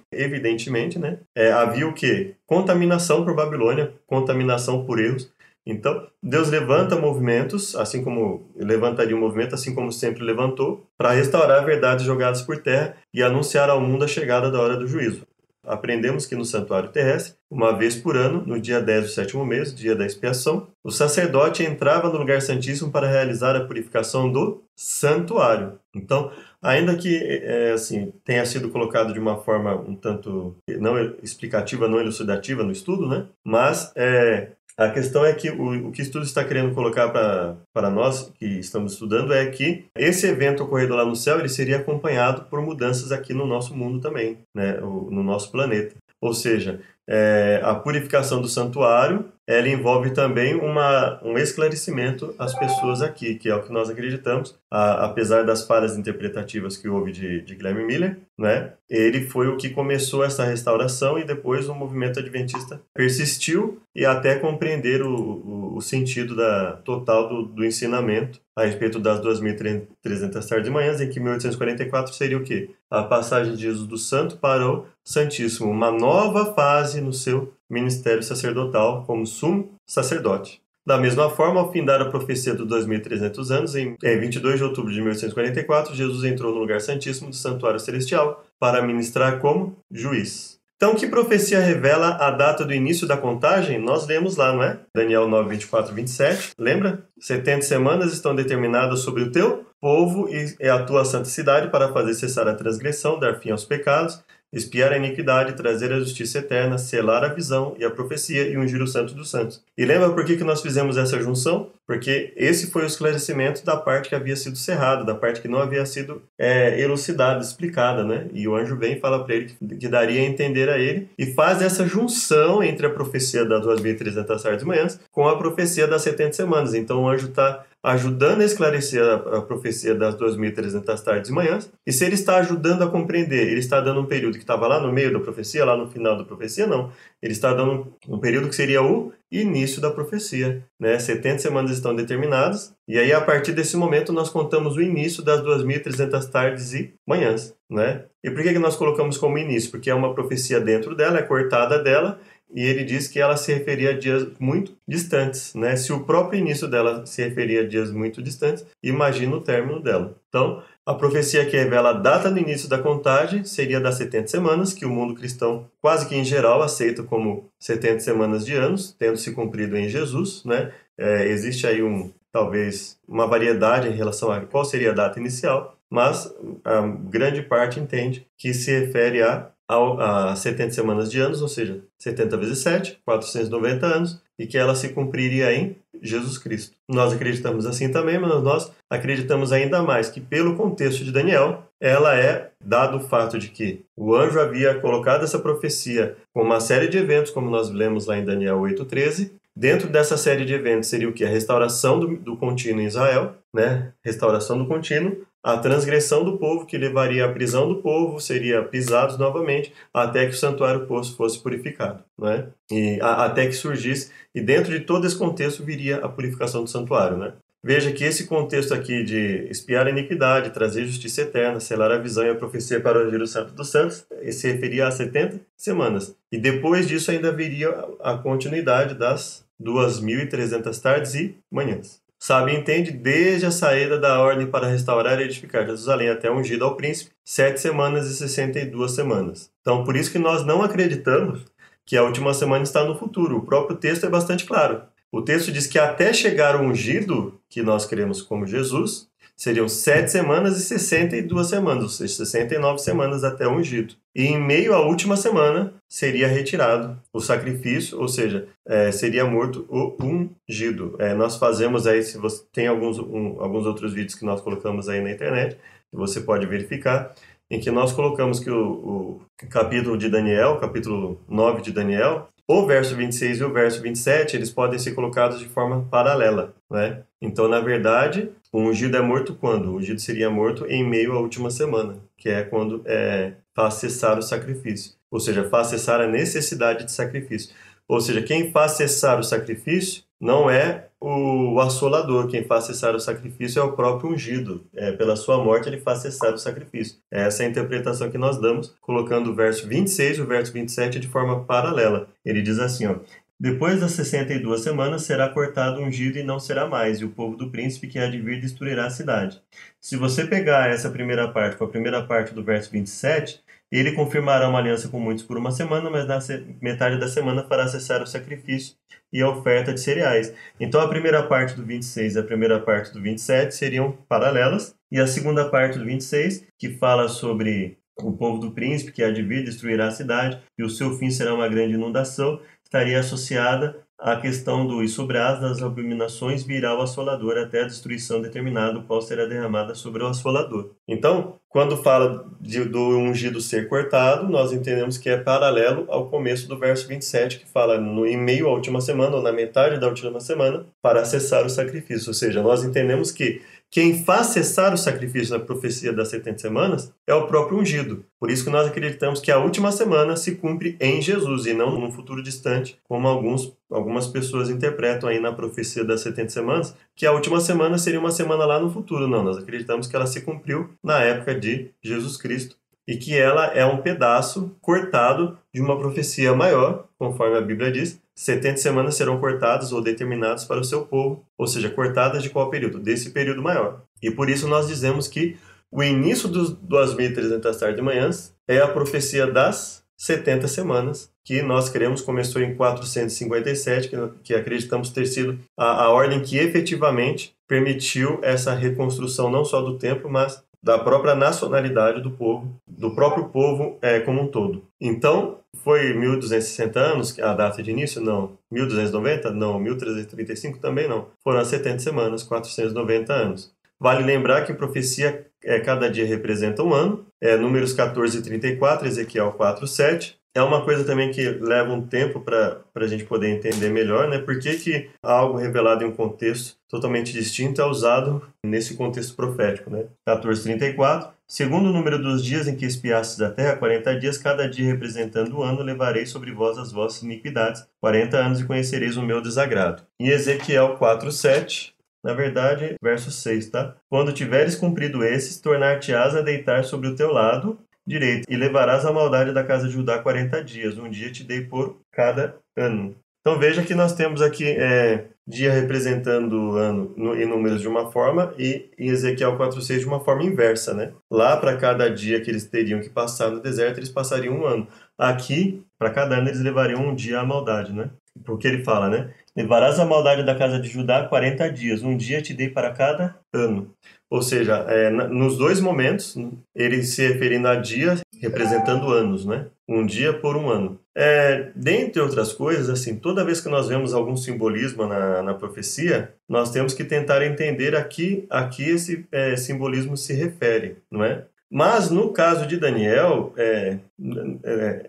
S1: evidentemente, né, é, havia o quê? Contaminação por Babilônia, contaminação por erros, então, Deus levanta movimentos, assim como levantaria um movimento, assim como sempre levantou, para restaurar verdades jogadas por terra e anunciar ao mundo a chegada da hora do juízo. Aprendemos que no santuário terrestre, uma vez por ano, no dia 10 do sétimo mês, dia da expiação, o sacerdote entrava no lugar santíssimo para realizar a purificação do santuário. Então, ainda que é, assim tenha sido colocado de uma forma um tanto não explicativa, não elucidativa no estudo, né? Mas é, a questão é que o, o que o estudo está querendo colocar para nós que estamos estudando é que esse evento ocorrido lá no céu ele seria acompanhado por mudanças aqui no nosso mundo também, né, no nosso planeta. Ou seja, é, a purificação do santuário ela envolve também uma, um esclarecimento às pessoas aqui, que é o que nós acreditamos, a, apesar das falhas interpretativas que houve de, de Guilherme Miller, né? Ele foi o que começou essa restauração e depois o movimento adventista persistiu e até compreender o, o, o sentido da, total do, do ensinamento a respeito das 2.300 tardes e manhãs, em que 1844 seria o quê? A passagem de Jesus do Santo para o Santíssimo, uma nova fase no seu ministério sacerdotal como sumo sacerdote. Da mesma forma, ao findar a profecia dos 2.300 anos, em 22 de outubro de 1844, Jesus entrou no lugar santíssimo do santuário celestial para ministrar como juiz. Então, que profecia revela a data do início da contagem? Nós lemos lá, não é? Daniel 9, 24 27. Lembra? 70 semanas estão determinadas sobre o teu povo e a tua santa cidade para fazer cessar a transgressão, dar fim aos pecados espiar a iniquidade, trazer a justiça eterna, selar a visão e a profecia e ungir o santo dos santos. E lembra por que, que nós fizemos essa junção? Porque esse foi o esclarecimento da parte que havia sido cerrada, da parte que não havia sido é, elucidada, explicada, né? E o anjo vem e fala para ele que, que, daria a entender a ele e faz essa junção entre a profecia das 2.300 tardes de manhãs com a profecia das 70 semanas. Então o anjo está ajudando a esclarecer a, a profecia das 2.300 tardes e manhãs. E se ele está ajudando a compreender, ele está dando um período que estava lá no meio da profecia, lá no final da profecia, não. Ele está dando um período que seria o início da profecia. Né? 70 semanas estão determinadas, e aí a partir desse momento nós contamos o início das 2.300 tardes e manhãs. Né? E por que, que nós colocamos como início? Porque é uma profecia dentro dela, é cortada dela, e ele diz que ela se referia a dias muito distantes, né? Se o próprio início dela se referia a dias muito distantes, imagina o término dela. Então, a profecia que revela a data do início da contagem seria das 70 semanas, que o mundo cristão, quase que em geral, aceita como 70 semanas de anos, tendo se cumprido em Jesus, né? É, existe aí um, talvez, uma variedade em relação a qual seria a data inicial, mas a grande parte entende que se refere a a 70 semanas de anos, ou seja, 70 vezes 7, 490 anos, e que ela se cumpriria em Jesus Cristo. Nós acreditamos assim também, mas nós acreditamos ainda mais que, pelo contexto de Daniel, ela é, dado o fato de que o anjo havia colocado essa profecia com uma série de eventos, como nós lemos lá em Daniel 8,13, Dentro dessa série de eventos seria o que? A restauração do, do contínuo em Israel, né? Restauração do contínuo, a transgressão do povo, que levaria à prisão do povo, seria pisados novamente, até que o santuário fosse purificado, né? E a, até que surgisse, e dentro de todo esse contexto viria a purificação do santuário, né? veja que esse contexto aqui de espiar a iniquidade, trazer justiça eterna, selar a visão e a profecia para o Santo dos Santos, se referia a 70 semanas. E depois disso ainda viria a continuidade das 2.300 tardes e manhãs. Sabe entende desde a saída da ordem para restaurar e edificar Jerusalém até ungido ao príncipe, sete semanas e sessenta e duas semanas. Então, por isso que nós não acreditamos que a última semana está no futuro. O próprio texto é bastante claro. O texto diz que até chegar o ungido, que nós queremos como Jesus, seriam sete semanas e 62 semanas, ou seja, 69 semanas até o ungido. E em meio à última semana seria retirado o sacrifício, ou seja, é, seria morto o ungido. É, nós fazemos aí, se você tem alguns, um, alguns outros vídeos que nós colocamos aí na internet, que você pode verificar, em que nós colocamos que o, o capítulo de Daniel, capítulo 9 de Daniel, o verso 26 e o verso 27, eles podem ser colocados de forma paralela, né? Então, na verdade, o ungido é morto quando? O ungido seria morto em meio à última semana, que é quando é, faz cessar o sacrifício. Ou seja, faz cessar a necessidade de sacrifício. Ou seja, quem faz cessar o sacrifício não é o assolador, quem faz cessar o sacrifício é o próprio ungido. É, pela sua morte ele faz cessar o sacrifício. Essa é a interpretação que nós damos, colocando o verso 26 e o verso 27 de forma paralela. Ele diz assim, ó, depois das sessenta e duas semanas será cortado ungido e não será mais, e o povo do príncipe que há de vir destruirá a cidade. Se você pegar essa primeira parte com a primeira parte do verso 27, ele confirmará uma aliança com muitos por uma semana, mas na metade da semana fará cessar o sacrifício e a oferta de cereais. Então a primeira parte do 26 e a primeira parte do 27 seriam paralelas, e a segunda parte do 26, que fala sobre o povo do príncipe que há de vir destruirá a cidade, e o seu fim será uma grande inundação, estaria associada à questão do e sobre as das abominações virá o assolador até a destruição determinada, qual será derramada sobre o assolador. Então, quando fala de, do ungido ser cortado, nós entendemos que é paralelo ao começo do verso 27, que fala no em meio à última semana, ou na metade da última semana, para cessar o sacrifício. Ou seja, nós entendemos que quem faz cessar o sacrifício na profecia das 70 semanas é o próprio ungido. Por isso que nós acreditamos que a última semana se cumpre em Jesus e não num futuro distante, como alguns, algumas pessoas interpretam aí na profecia das 70 semanas, que a última semana seria uma semana lá no futuro. Não, nós acreditamos que ela se cumpriu na época de Jesus Cristo e que ela é um pedaço cortado de uma profecia maior, conforme a Bíblia diz, 70 semanas serão cortadas ou determinadas para o seu povo, ou seja, cortadas de qual período? Desse período maior. E por isso nós dizemos que o início dos 2.300 tardes de manhãs é a profecia das 70 semanas, que nós cremos começou em 457, que, que acreditamos ter sido a, a ordem que efetivamente permitiu essa reconstrução não só do templo, mas da própria nacionalidade do povo, do próprio povo é, como um todo. Então, foi 1260 anos a data de início? Não. 1290? Não. 1335 também não. Foram 70 semanas, 490 anos. Vale lembrar que profecia é, cada dia representa um ano. É, números 14 e 34, Ezequiel 4, 7 é uma coisa também que leva um tempo para a gente poder entender melhor, né? Por que, que algo revelado em um contexto totalmente distinto é usado nesse contexto profético, né? 1434. Segundo o número dos dias em que espiastes a terra, 40 dias, cada dia representando o ano, levarei sobre vós as vossas iniquidades, 40 anos e conhecereis o meu desagrado. Em Ezequiel 4:7, na verdade, verso 6, tá? Quando tiveres cumprido esses, tornar-te-ás a deitar sobre o teu lado, direito, e levarás a maldade da casa de Judá 40 dias, um dia te dei por cada ano. Então veja que nós temos aqui é, dia representando o ano no, em números de uma forma e em Ezequiel 4.6 de uma forma inversa, né? Lá para cada dia que eles teriam que passar no deserto, eles passariam um ano. Aqui, para cada ano, eles levariam um dia a maldade, né? Porque ele fala, né? Levarás a maldade da casa de Judá 40 dias, um dia te dei para cada ano. Ou seja, é, nos dois momentos, ele se referindo a dia representando anos, né? Um dia por um ano. É, dentre outras coisas, assim, toda vez que nós vemos algum simbolismo na, na profecia, nós temos que tentar entender a que, a que esse é, simbolismo se refere, não é? Mas no caso de Daniel, é,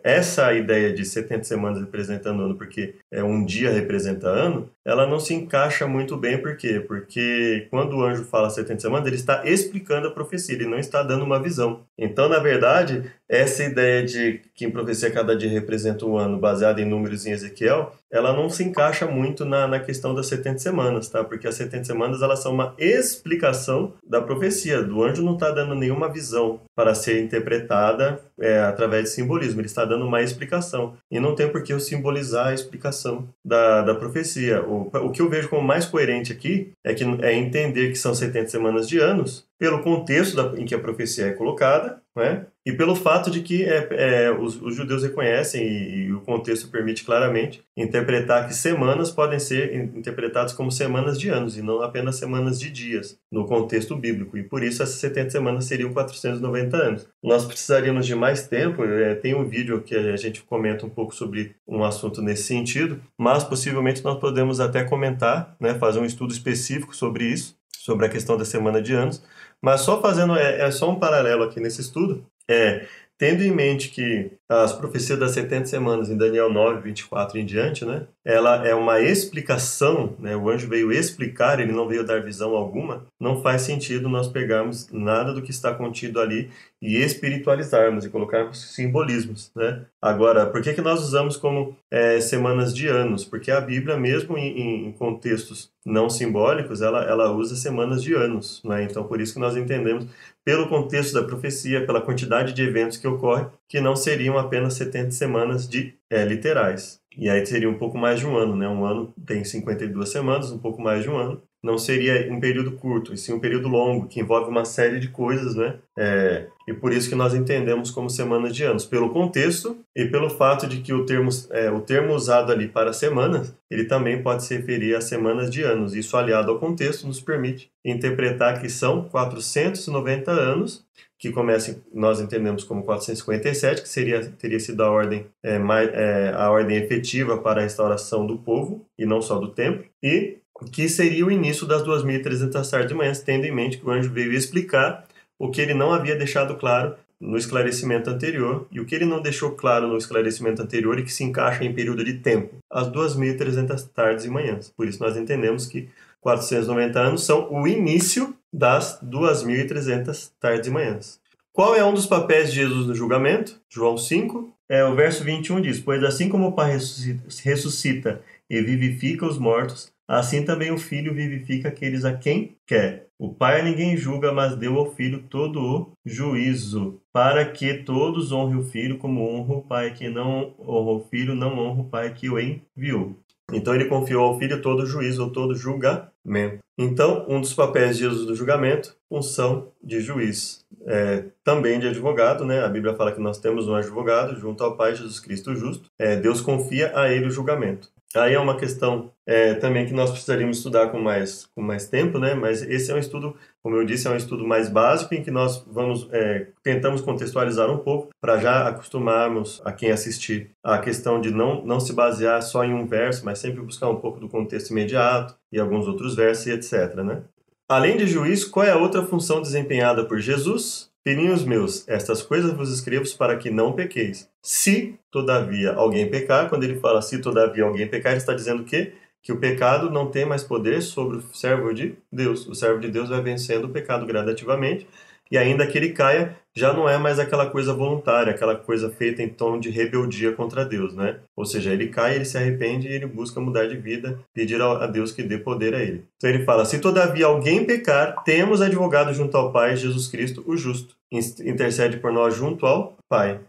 S1: essa ideia de 70 semanas representando ano, porque é um dia representa ano, ela não se encaixa muito bem, por quê? Porque quando o anjo fala 70 semanas, ele está explicando a profecia, ele não está dando uma visão. Então, na verdade, essa ideia de que em profecia cada dia representa um ano, baseada em números em Ezequiel, ela não se encaixa muito na, na questão das 70 semanas, tá? Porque as 70 semanas, elas são uma explicação da profecia. Do anjo não está dando nenhuma visão para ser interpretada é, através de simbolismo, ele está dando uma explicação. E não tem por que eu simbolizar a explicação da, da profecia. O, o que eu vejo como mais coerente aqui é, que, é entender que são 70 semanas de anos, pelo contexto da, em que a profecia é colocada, né? e pelo fato de que é, é, os, os, judeus reconhecem e, e, o contexto permite claramente interpretar que semanas podem ser interpretadas como semanas de anos e não apenas semanas de dias no contexto bíblico e por isso essas 70 semanas seriam 490 anos. Nós precisaríamos de mais tempo, é, tem um vídeo que a gente comenta um pouco sobre um assunto nesse sentido, mas possivelmente nós podemos até comentar, né, fazer um estudo específico sobre isso, sobre a questão da semana de anos, mas só fazendo, é, é só um paralelo aqui nesse estudo, é, tendo em mente que as profecias das 70 semanas em Daniel 9, 24 em diante, né? Ela é uma explicação, né? O anjo veio explicar, ele não veio dar visão alguma. Não faz sentido nós pegarmos nada do que está contido ali e espiritualizarmos e colocarmos simbolismos, né? Agora, por que que nós usamos como é, semanas de anos? Porque a Bíblia, mesmo em, em contextos não simbólicos, ela, ela usa semanas de anos, né? Então, por isso que nós entendemos pelo contexto da profecia, pela quantidade de eventos que ocorrem, que não seriam apenas 70 semanas de é, literais. E aí seria um pouco mais de um ano, né? Um ano tem 52 semanas, um pouco mais de um ano. Não seria um período curto, e sim um período longo, que envolve uma série de coisas, né? É, e por isso que nós entendemos como semanas de anos, pelo contexto e pelo fato de que o termo, é, o termo usado ali para semanas, ele também pode se referir a semanas de anos. Isso aliado ao contexto nos permite interpretar que são 490 anos que começa, nós entendemos como 457, que seria, teria sido a ordem, é, mais, é, a ordem efetiva para a restauração do povo, e não só do templo, e que seria o início das 2.300 tardes de manhã, tendo em mente que o anjo veio explicar o que ele não havia deixado claro no esclarecimento anterior, e o que ele não deixou claro no esclarecimento anterior e que se encaixa em período de tempo, as 2.300 tardes e manhãs. Por isso nós entendemos que 490 anos são o início das 2.300 tardes e manhãs. Qual é um dos papéis de Jesus no julgamento? João 5, é, o verso 21 diz: Pois assim como o Pai ressuscita e vivifica os mortos, assim também o Filho vivifica aqueles a quem quer. O Pai ninguém julga, mas deu ao Filho todo o juízo, para que todos honrem o Filho como honra o Pai. Que não honra o Filho, não honra o Pai que o enviou. Então ele confiou ao filho todo juízo ou todo julgamento. Então, um dos papéis de Jesus do julgamento, função de juiz, é, também de advogado, né? A Bíblia fala que nós temos um advogado junto ao Pai Jesus Cristo justo. É, Deus confia a ele o julgamento. Aí é uma questão é, também que nós precisaríamos estudar com mais, com mais tempo, né? Mas esse é um estudo, como eu disse, é um estudo mais básico em que nós vamos é, tentamos contextualizar um pouco para já acostumarmos a quem assistir a questão de não, não se basear só em um verso, mas sempre buscar um pouco do contexto imediato e alguns outros versos e etc, né? Além de juiz, qual é a outra função desempenhada por Jesus? Filhinhos meus, estas coisas vos escrevo para que não pequeis. Se, todavia, alguém pecar, quando ele fala se, todavia, alguém pecar, ele está dizendo que que o pecado não tem mais poder sobre o servo de Deus. O servo de Deus vai vencendo o pecado gradativamente e ainda que ele caia, já não é mais aquela coisa voluntária, aquela coisa feita em tom de rebeldia contra Deus, né? Ou seja, ele cai, ele se arrepende e ele busca mudar de vida, pedir a Deus que dê poder a ele. Então ele fala: Se todavia alguém pecar, temos advogado junto ao Pai, Jesus Cristo, o justo. Intercede por nós junto ao Pai.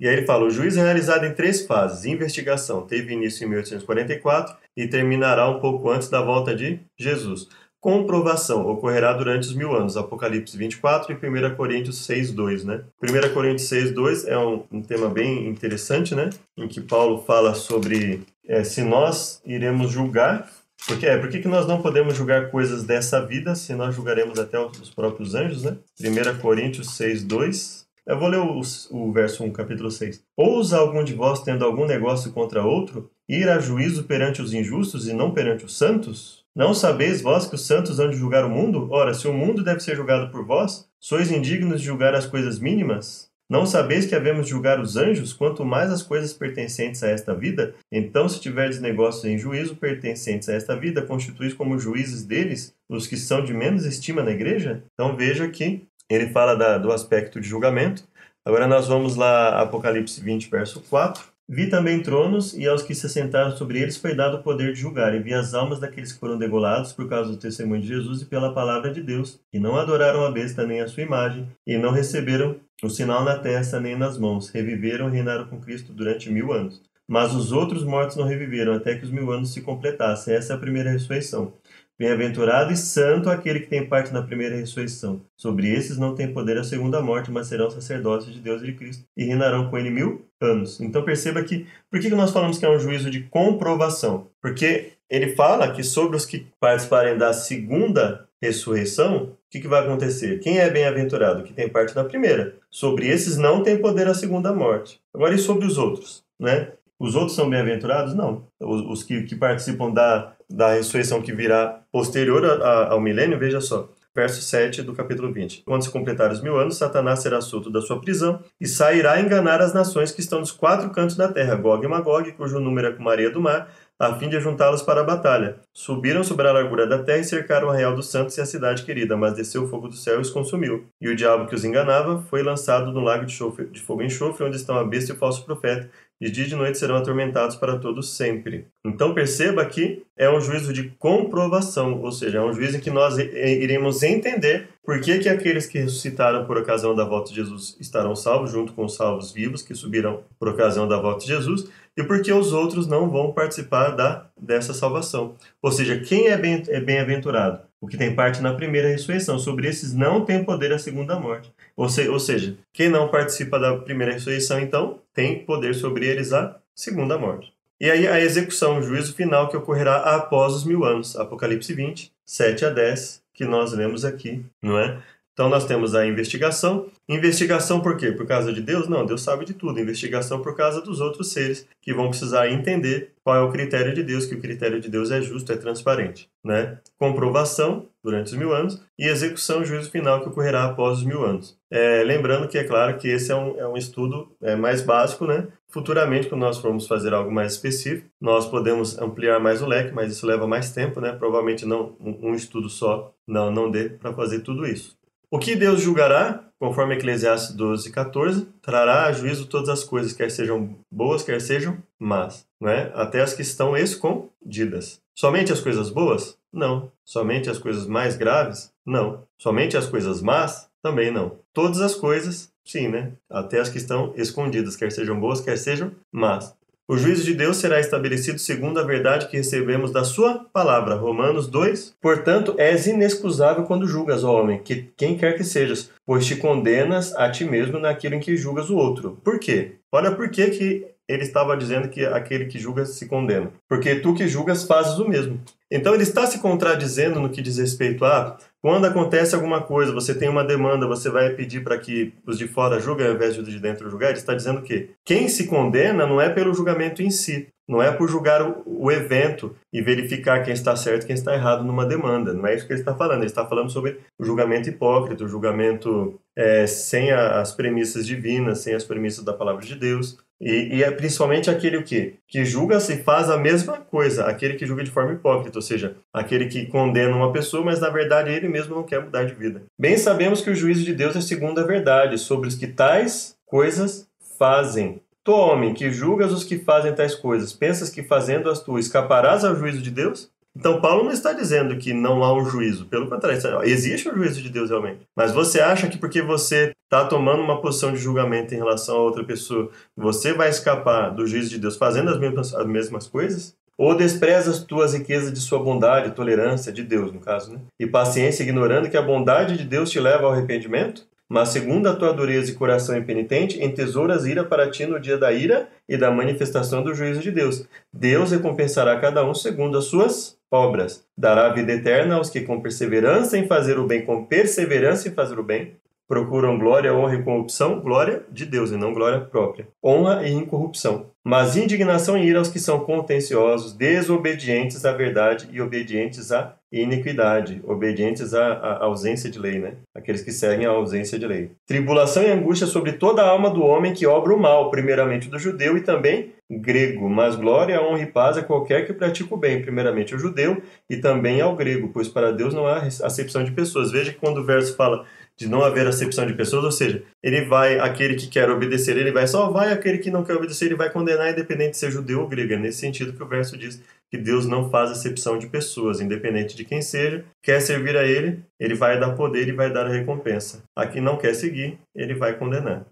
S1: E aí ele fala: o juízo é realizado em três fases. Investigação teve início em 1844 e terminará um pouco antes da volta de Jesus. Comprovação ocorrerá durante os mil anos. Apocalipse 24 e 1 Coríntios 6, 2, né? 1 Coríntios 6, 2 é um, um tema bem interessante, né? Em que Paulo fala sobre é, se nós iremos julgar porque é, por que, que nós não podemos julgar coisas dessa vida se nós julgaremos até os próprios anjos, né? 1 Coríntios 6, 2. Eu vou ler o, o verso 1, capítulo 6. Ousa algum de vós, tendo algum negócio contra outro, ir a juízo perante os injustos e não perante os santos? Não sabeis vós que os santos hão de julgar o mundo? Ora, se o mundo deve ser julgado por vós, sois indignos de julgar as coisas mínimas? Não sabeis que havemos de julgar os anjos, quanto mais as coisas pertencentes a esta vida? Então, se tiverdes negócios em juízo pertencentes a esta vida, constituís como juízes deles os que são de menos estima na igreja? Então veja que ele fala da, do aspecto de julgamento. Agora nós vamos lá, Apocalipse 20, verso 4. Vi também tronos, e aos que se assentaram sobre eles foi dado o poder de julgar, e vi as almas daqueles que foram degolados por causa do testemunho de Jesus e pela palavra de Deus, que não adoraram a besta nem a sua imagem, e não receberam o sinal na testa nem nas mãos, reviveram e reinaram com Cristo durante mil anos. Mas os outros mortos não reviveram até que os mil anos se completassem. Essa é a primeira ressurreição. Bem-aventurado e santo aquele que tem parte na primeira ressurreição. Sobre esses não tem poder a segunda morte, mas serão sacerdócios de Deus e de Cristo e reinarão com ele mil anos. Então perceba que, por que nós falamos que é um juízo de comprovação? Porque ele fala que sobre os que participarem da segunda ressurreição, o que, que vai acontecer? Quem é bem-aventurado? Que tem parte na primeira. Sobre esses não tem poder a segunda morte. Agora, e sobre os outros? Né? Os outros são bem-aventurados? Não. Os, os que, que, participam da, da ressurreição que virá posterior a, a, ao milênio, veja só. Verso 7 do capítulo 20. Quando se completar os mil anos, Satanás será solto da sua prisão e sairá a enganar as nações que estão dos quatro cantos da terra, Gog e Magog, cujo número é como areia do mar, a fim de juntá-los para a batalha. Subiram sobre a largura da terra e cercaram o arraial dos santos e a cidade querida, mas desceu o fogo do céu e os consumiu. E o diabo que os enganava foi lançado no lago de fogo e enxofre, onde estão a besta e o falso profeta, de dia e de noite serão atormentados para todos sempre. Então perceba que é um juízo de comprovação, ou seja, é um juízo em que nós iremos entender por que, que aqueles que ressuscitaram por ocasião da volta de Jesus estarão salvos, junto com os salvos vivos que subiram por ocasião da volta de Jesus, e por que os outros não vão participar da, dessa salvação. Ou seja, quem é bem-aventurado? O que tem parte na primeira ressurreição. Sobre esses não tem poder a segunda morte. Ou, se, ou seja, quem não participa da primeira ressurreição, então, tem poder sobre eles a segunda morte. E aí a execução, o juízo final que ocorrerá após os mil anos. Apocalipse 20, 7 a 10, que nós lemos aqui, não é? Então nós temos a investigação. Investigação por quê? Por causa de Deus? Não, Deus sabe de tudo. Investigação por causa dos outros seres que vão precisar entender qual é o critério de Deus, que o critério de Deus é justo, é transparente. Né? Comprovação durante os mil anos e execução, juízo final que ocorrerá após os mil anos. É, lembrando que é claro que esse é um, é um estudo é, mais básico, né? Futuramente, quando nós formos fazer algo mais específico, nós podemos ampliar mais o leque, mas isso leva mais tempo, né? Provavelmente não um, estudo só não não dê para fazer tudo isso. O que Deus julgará, conforme Eclesiastes 12, 14, trará a juízo todas as coisas, quer sejam boas, quer sejam más, né? até as que estão escondidas. Somente as coisas boas? Não. Somente as coisas mais graves? Não. Somente as coisas más? Também não. Todas as coisas, sim, né? Até as que estão escondidas, quer sejam boas, quer sejam más. O juízo de Deus será estabelecido segundo a verdade que recebemos da sua palavra. Romanos 2. Portanto, és inexcusável quando julgas, ó homem, que quem quer que sejas, pois te condenas a ti mesmo naquilo em que julgas o outro. Por quê? Olha por que, que ele estava dizendo que aquele que julga se condena. Porque tu que julgas fazes o mesmo. Então ele está se contradizendo no que diz respeito a quando acontece alguma coisa, você tem uma demanda, você vai pedir para que os de fora julguem ao invés de os de dentro julgar, ele está dizendo que quem se condena não é pelo julgamento em si, não é por julgar o, o evento e verificar quem está certo e quem está errado numa demanda. Não é isso que ele está falando. Ele está falando sobre o julgamento hipócrita, o julgamento é, sem a, as premissas divinas, sem as premissas da palavra de Deus. E, e, é principalmente aquele o quê? Que julga se faz a mesma coisa, aquele que julga de forma hipócrita, ou seja, aquele que condena uma pessoa, mas na verdade ele mesmo não quer mudar de vida. Bem sabemos que o juízo de Deus é segundo a verdade, sobre os que tais coisas fazem. Tu, homem, que julgas os que fazem tais coisas, pensas que fazendo-as tu escaparás ao juízo de Deus? Então, Paulo não está dizendo que não há um juízo. Pelo contrário, existe um juízo de Deus realmente. Mas você acha que porque você está tomando uma posição de julgamento em relação a outra pessoa, você vai escapar do juízo de Deus fazendo as mesmas, as mesmas coisas? Ou despreza as tuas riquezas de sua bondade, tolerância, de Deus, no caso, né? E paciência, ignorando que a bondade de Deus te leva ao arrependimento? Mas segundo a tua dureza e coração impenitente, entesouras ira para ti no dia da ira e da manifestação do juízo de Deus. Deus recompensará cada um segundo as suas obras. Dará vida eterna aos que com perseverança em fazer o bem, com perseverança em fazer o bem, procuram glória, honra e corrupção, glória de Deus e não glória própria. Honra e incorrupção. Mas indignação e ira aos que são contenciosos, desobedientes à verdade e obedientes à iniquidade, obedientes à, à, ausência de lei, né? Aqueles que seguem a ausência de lei. Tribulação e angústia sobre toda a alma do homem que obra o mal, primeiramente do judeu e também grego, mas glória, honra e paz a qualquer que pratique o bem, primeiramente ao judeu e também ao grego, pois para Deus não há acepção de pessoas. Veja que quando o verso fala de não haver acepção de pessoas, ou seja, ele vai, aquele que quer obedecer, ele vai salvar, e aquele que não quer obedecer, ele vai condenar, independente de ser judeu ou grego. É nesse sentido que o verso diz que Deus não faz acepção de pessoas, independente de quem seja, quer servir a ele, ele vai dar poder e vai dar a recompensa. A quem não quer seguir, ele vai condenar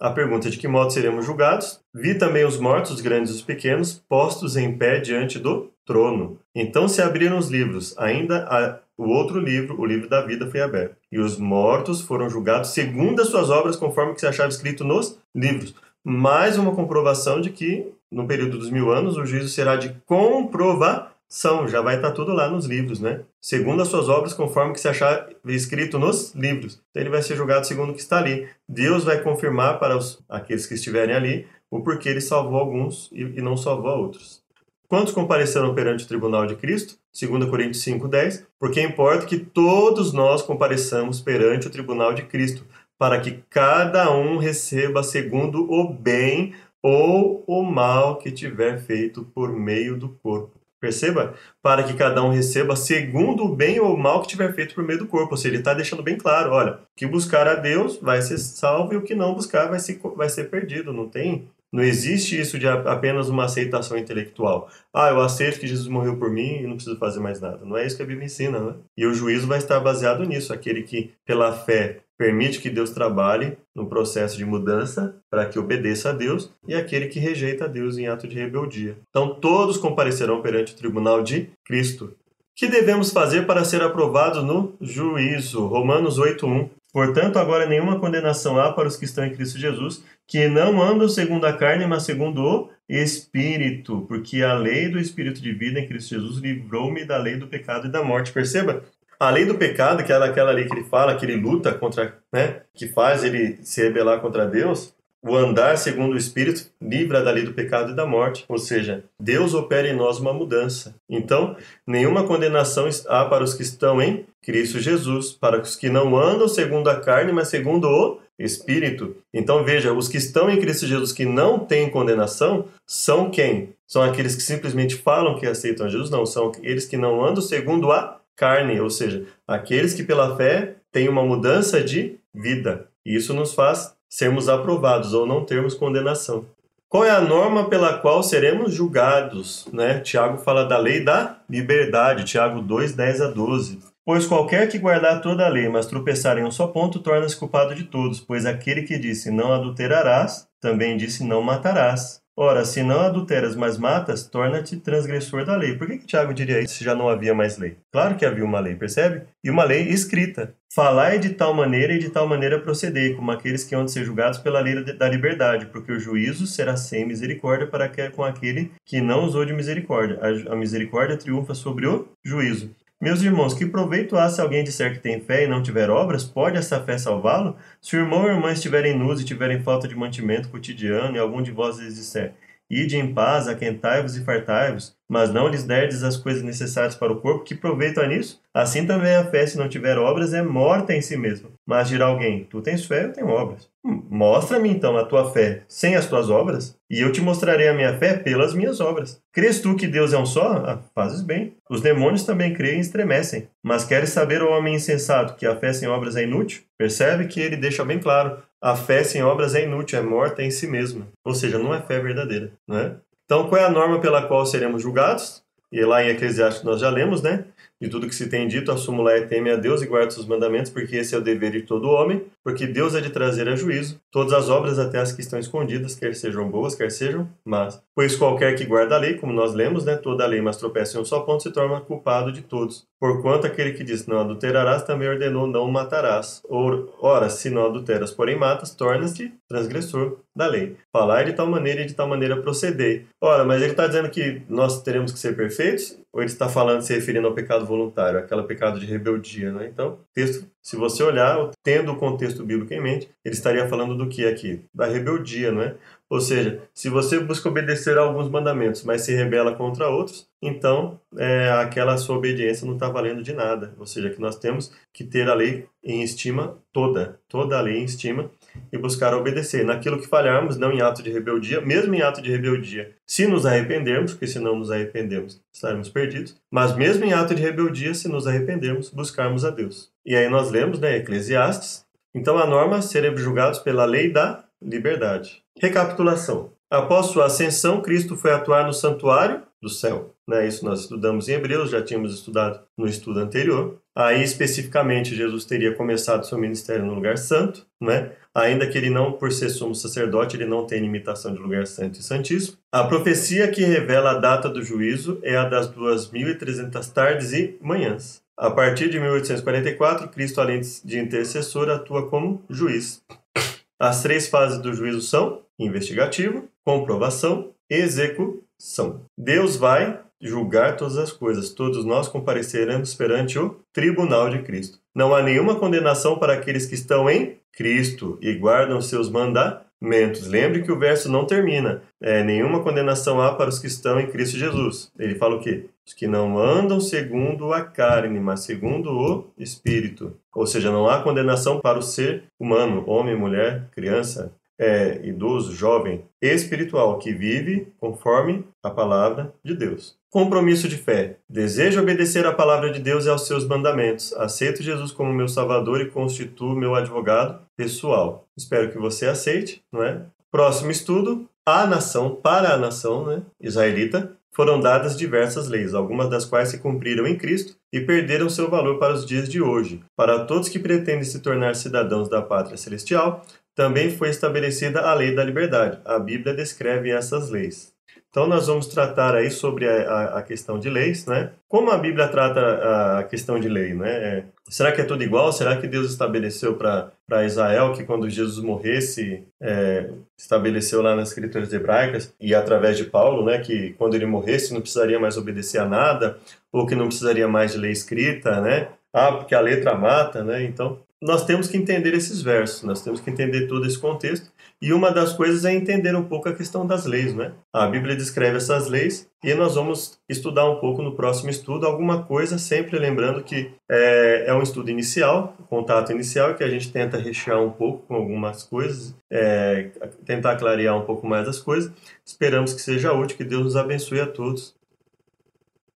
S1: a pergunta de que modo seremos julgados. Vi também os mortos, os grandes e os pequenos, postos em pé diante do trono. Então se abriram os livros, ainda a, o outro livro, o livro da vida, foi aberto. E os mortos foram julgados segundo as suas obras, conforme que se achava escrito nos livros. Mais uma comprovação de que, no período dos mil anos, o juízo será de comprovar são, já vai estar tudo lá nos livros, né? Segundo as suas obras, conforme que se achar escrito nos livros. Então ele vai ser julgado segundo o que está ali. Deus vai confirmar para os, aqueles que estiverem ali o porquê ele salvou alguns e, e não salvou outros. Quantos compareceram perante o tribunal de Cristo? 2 Coríntios 5,10. Porque importa que todos nós compareçamos perante o tribunal de Cristo, para que cada um receba segundo o bem ou o mal que tiver feito por meio do corpo. Perceba? Para que cada um receba segundo o bem ou o mal que tiver feito por meio do corpo. Ou seja, ele está deixando bem claro: olha, que buscar a Deus vai ser salvo e o que não buscar vai ser, vai ser perdido. Não tem. Não existe isso de apenas uma aceitação intelectual. Ah, eu aceito que Jesus morreu por mim e não preciso fazer mais nada. Não é isso que a Bíblia ensina, né? E o juízo vai estar baseado nisso. Aquele que, pela fé, permite que Deus trabalhe no processo de mudança para que obedeça a Deus e aquele que rejeita a Deus em ato de rebeldia. Então todos comparecerão perante o tribunal de Cristo. Que devemos fazer para ser aprovados no juízo? Romanos 8:1. Portanto, agora nenhuma condenação há para os que estão em Cristo Jesus, que não andam segundo a carne, mas segundo o Espírito, porque a lei do Espírito de vida em Cristo Jesus livrou-me da lei do pecado e da morte. Perceba, a lei do pecado, que é aquela lei que ele fala, que ele luta contra, né, que faz ele se rebelar contra Deus, o andar segundo o Espírito livra da lei do pecado e da morte. Ou seja, Deus opera em nós uma mudança. Então, nenhuma condenação há para os que estão em Cristo Jesus, para os que não andam segundo a carne, mas segundo o Espírito. Então, veja, os que estão em Cristo Jesus que não têm condenação são quem? São aqueles que simplesmente falam que aceitam Jesus? Não, são aqueles que não andam segundo a carne, ou seja, aqueles que pela fé têm uma mudança de vida. E isso nos faz sermos aprovados ou não termos condenação. Qual é a norma pela qual seremos julgados? Né? Tiago fala da lei da liberdade, Tiago 2, 10 a 12. Pois qualquer que guardar toda a lei, mas tropeçar em um só ponto, torna-se culpado de todos, pois aquele que disse não adulterarás, também disse não matarás. Ora, se não adulteras, mas matas, torna-te transgressor da lei. Por que, que Tiago diria isso se já não havia mais lei? Claro que havia uma lei, percebe? E uma lei escrita. Falai de tal maneira e de tal maneira procedei, como aqueles que hão de ser julgados pela lei da liberdade, porque o juízo será sem misericórdia para com aquele que não usou de misericórdia. A misericórdia triunfa sobre o juízo. Meus irmãos, que proveito há se alguém disser que tem fé e não tiver obras? Pode essa fé salvá-lo? Se o irmão ou irmã estiverem nus e tiverem falta de mantimento cotidiano, e algum de vós lhes disser, Ide em paz, aquentai-vos e fartai-vos, mas não lhes derdes as coisas necessárias para o corpo, que proveito há nisso? Assim também a fé, se não tiver obras, é morta em si mesma. Mas dirá alguém, tu tens fé, eu tenho obras. Hum, Mostra-me então a tua fé sem as tuas obras, e eu te mostrarei a minha fé pelas minhas obras. Crês tu que Deus é um só? Ah, fazes bem. Os demônios também creem e estremecem. Mas queres saber, o homem insensato, que a fé sem obras é inútil? Percebe que ele deixa bem claro. A fé sem obras é inútil, é morta em si mesma. Ou seja, não é fé verdadeira. Né? Então, qual é a norma pela qual seremos julgados? E lá em Eclesiastes nós já lemos, né? De tudo que se tem dito, a súmula é teme a Deus e guarda seus mandamentos, porque esse é o dever de todo homem, porque Deus é de trazer a juízo todas as obras, até as que estão escondidas, quer sejam boas, quer sejam más. Pois qualquer que guarda a lei, como nós lemos, né, toda a lei, mas tropeça em um só ponto, se torna culpado de todos. Porquanto aquele que diz não adulterarás, também ordenou não matarás. Ora, se não adulteras, porém matas, tornas-te transgressor da lei. Falar de tal maneira e de tal maneira proceder. Ora, mas ele está dizendo que nós teremos que ser perfeitos? ou ele está falando, se referindo ao pecado voluntário, aquele pecado de rebeldia, né? Então, texto, se você olhar, tendo o contexto bíblico em mente, ele estaria falando do que aqui? Da rebeldia, não é? Ou seja, se você busca obedecer a alguns mandamentos, mas se rebela contra outros, então é, aquela sua obediência não está valendo de nada. Ou seja, que nós temos que ter a lei em estima toda, toda a lei em estima, e buscar obedecer. Naquilo que falharmos, não em ato de rebeldia, mesmo em ato de rebeldia, se nos arrependermos, porque se não nos arrependermos, estaremos perdidos, mas mesmo em ato de rebeldia, se nos arrependermos, buscarmos a Deus. E aí nós lemos, né, Eclesiastes, então a norma seremos julgados pela lei da liberdade. Recapitulação. Após sua ascensão, Cristo foi atuar no santuário do céu. Né? Isso nós estudamos em Hebreus, já tínhamos estudado no estudo anterior. Aí, especificamente, Jesus teria começado seu ministério no lugar santo, né? ainda que ele não, por ser sumo sacerdote, ele não tenha imitação de lugar santo e santíssimo. A profecia que revela a data do juízo é a das 2.300 tardes e manhãs. A partir de 1844, Cristo, além de intercessor, atua como juiz. As três fases do juízo são investigativo, comprovação execução. Deus vai julgar todas as coisas. Todos nós compareceremos perante o tribunal de Cristo. Não há nenhuma condenação para aqueles que estão em Cristo e guardam seus mandamentos. Lembre que o verso não termina. É, nenhuma condenação há para os que estão em Cristo Jesus. Ele fala o quê? Os que não andam segundo a carne, mas segundo o Espírito. Ou seja, não há condenação para o ser humano, homem, mulher, criança, é, idoso, jovem, espiritual, que vive conforme a palavra de Deus. Compromisso de fé. Desejo obedecer à palavra de Deus e aos seus mandamentos. Aceito Jesus como meu Salvador e constituo meu advogado pessoal. Espero que você aceite, não é? Próximo estudo: a nação, para a nação né, israelita, foram dadas diversas leis, algumas das quais se cumpriram em Cristo e perderam seu valor para os dias de hoje. Para todos que pretendem se tornar cidadãos da pátria celestial, também foi estabelecida a lei da liberdade. A Bíblia descreve essas leis. Então nós vamos tratar aí sobre a, a, questão de leis, né? Como a Bíblia trata a questão de lei, né? É, será que é tudo igual? Será que Deus estabeleceu para Israel que quando Jesus morresse, é, estabeleceu lá nas escrituras hebraicas e através de Paulo, né? Que quando ele morresse não precisaria mais obedecer a nada ou que não precisaria mais de lei escrita, né? Ah, porque a letra mata, né? Então nós temos que entender esses versos, nós temos que entender todo esse contexto. E uma das coisas é entender um pouco a questão das leis, né? A Bíblia descreve essas leis e nós vamos estudar um pouco no próximo estudo alguma coisa, sempre lembrando que é, é um estudo inicial, contato inicial, que a gente tenta rechear um pouco com algumas coisas, é, tentar clarear um pouco mais as coisas. Esperamos que seja útil, que Deus nos abençoe a todos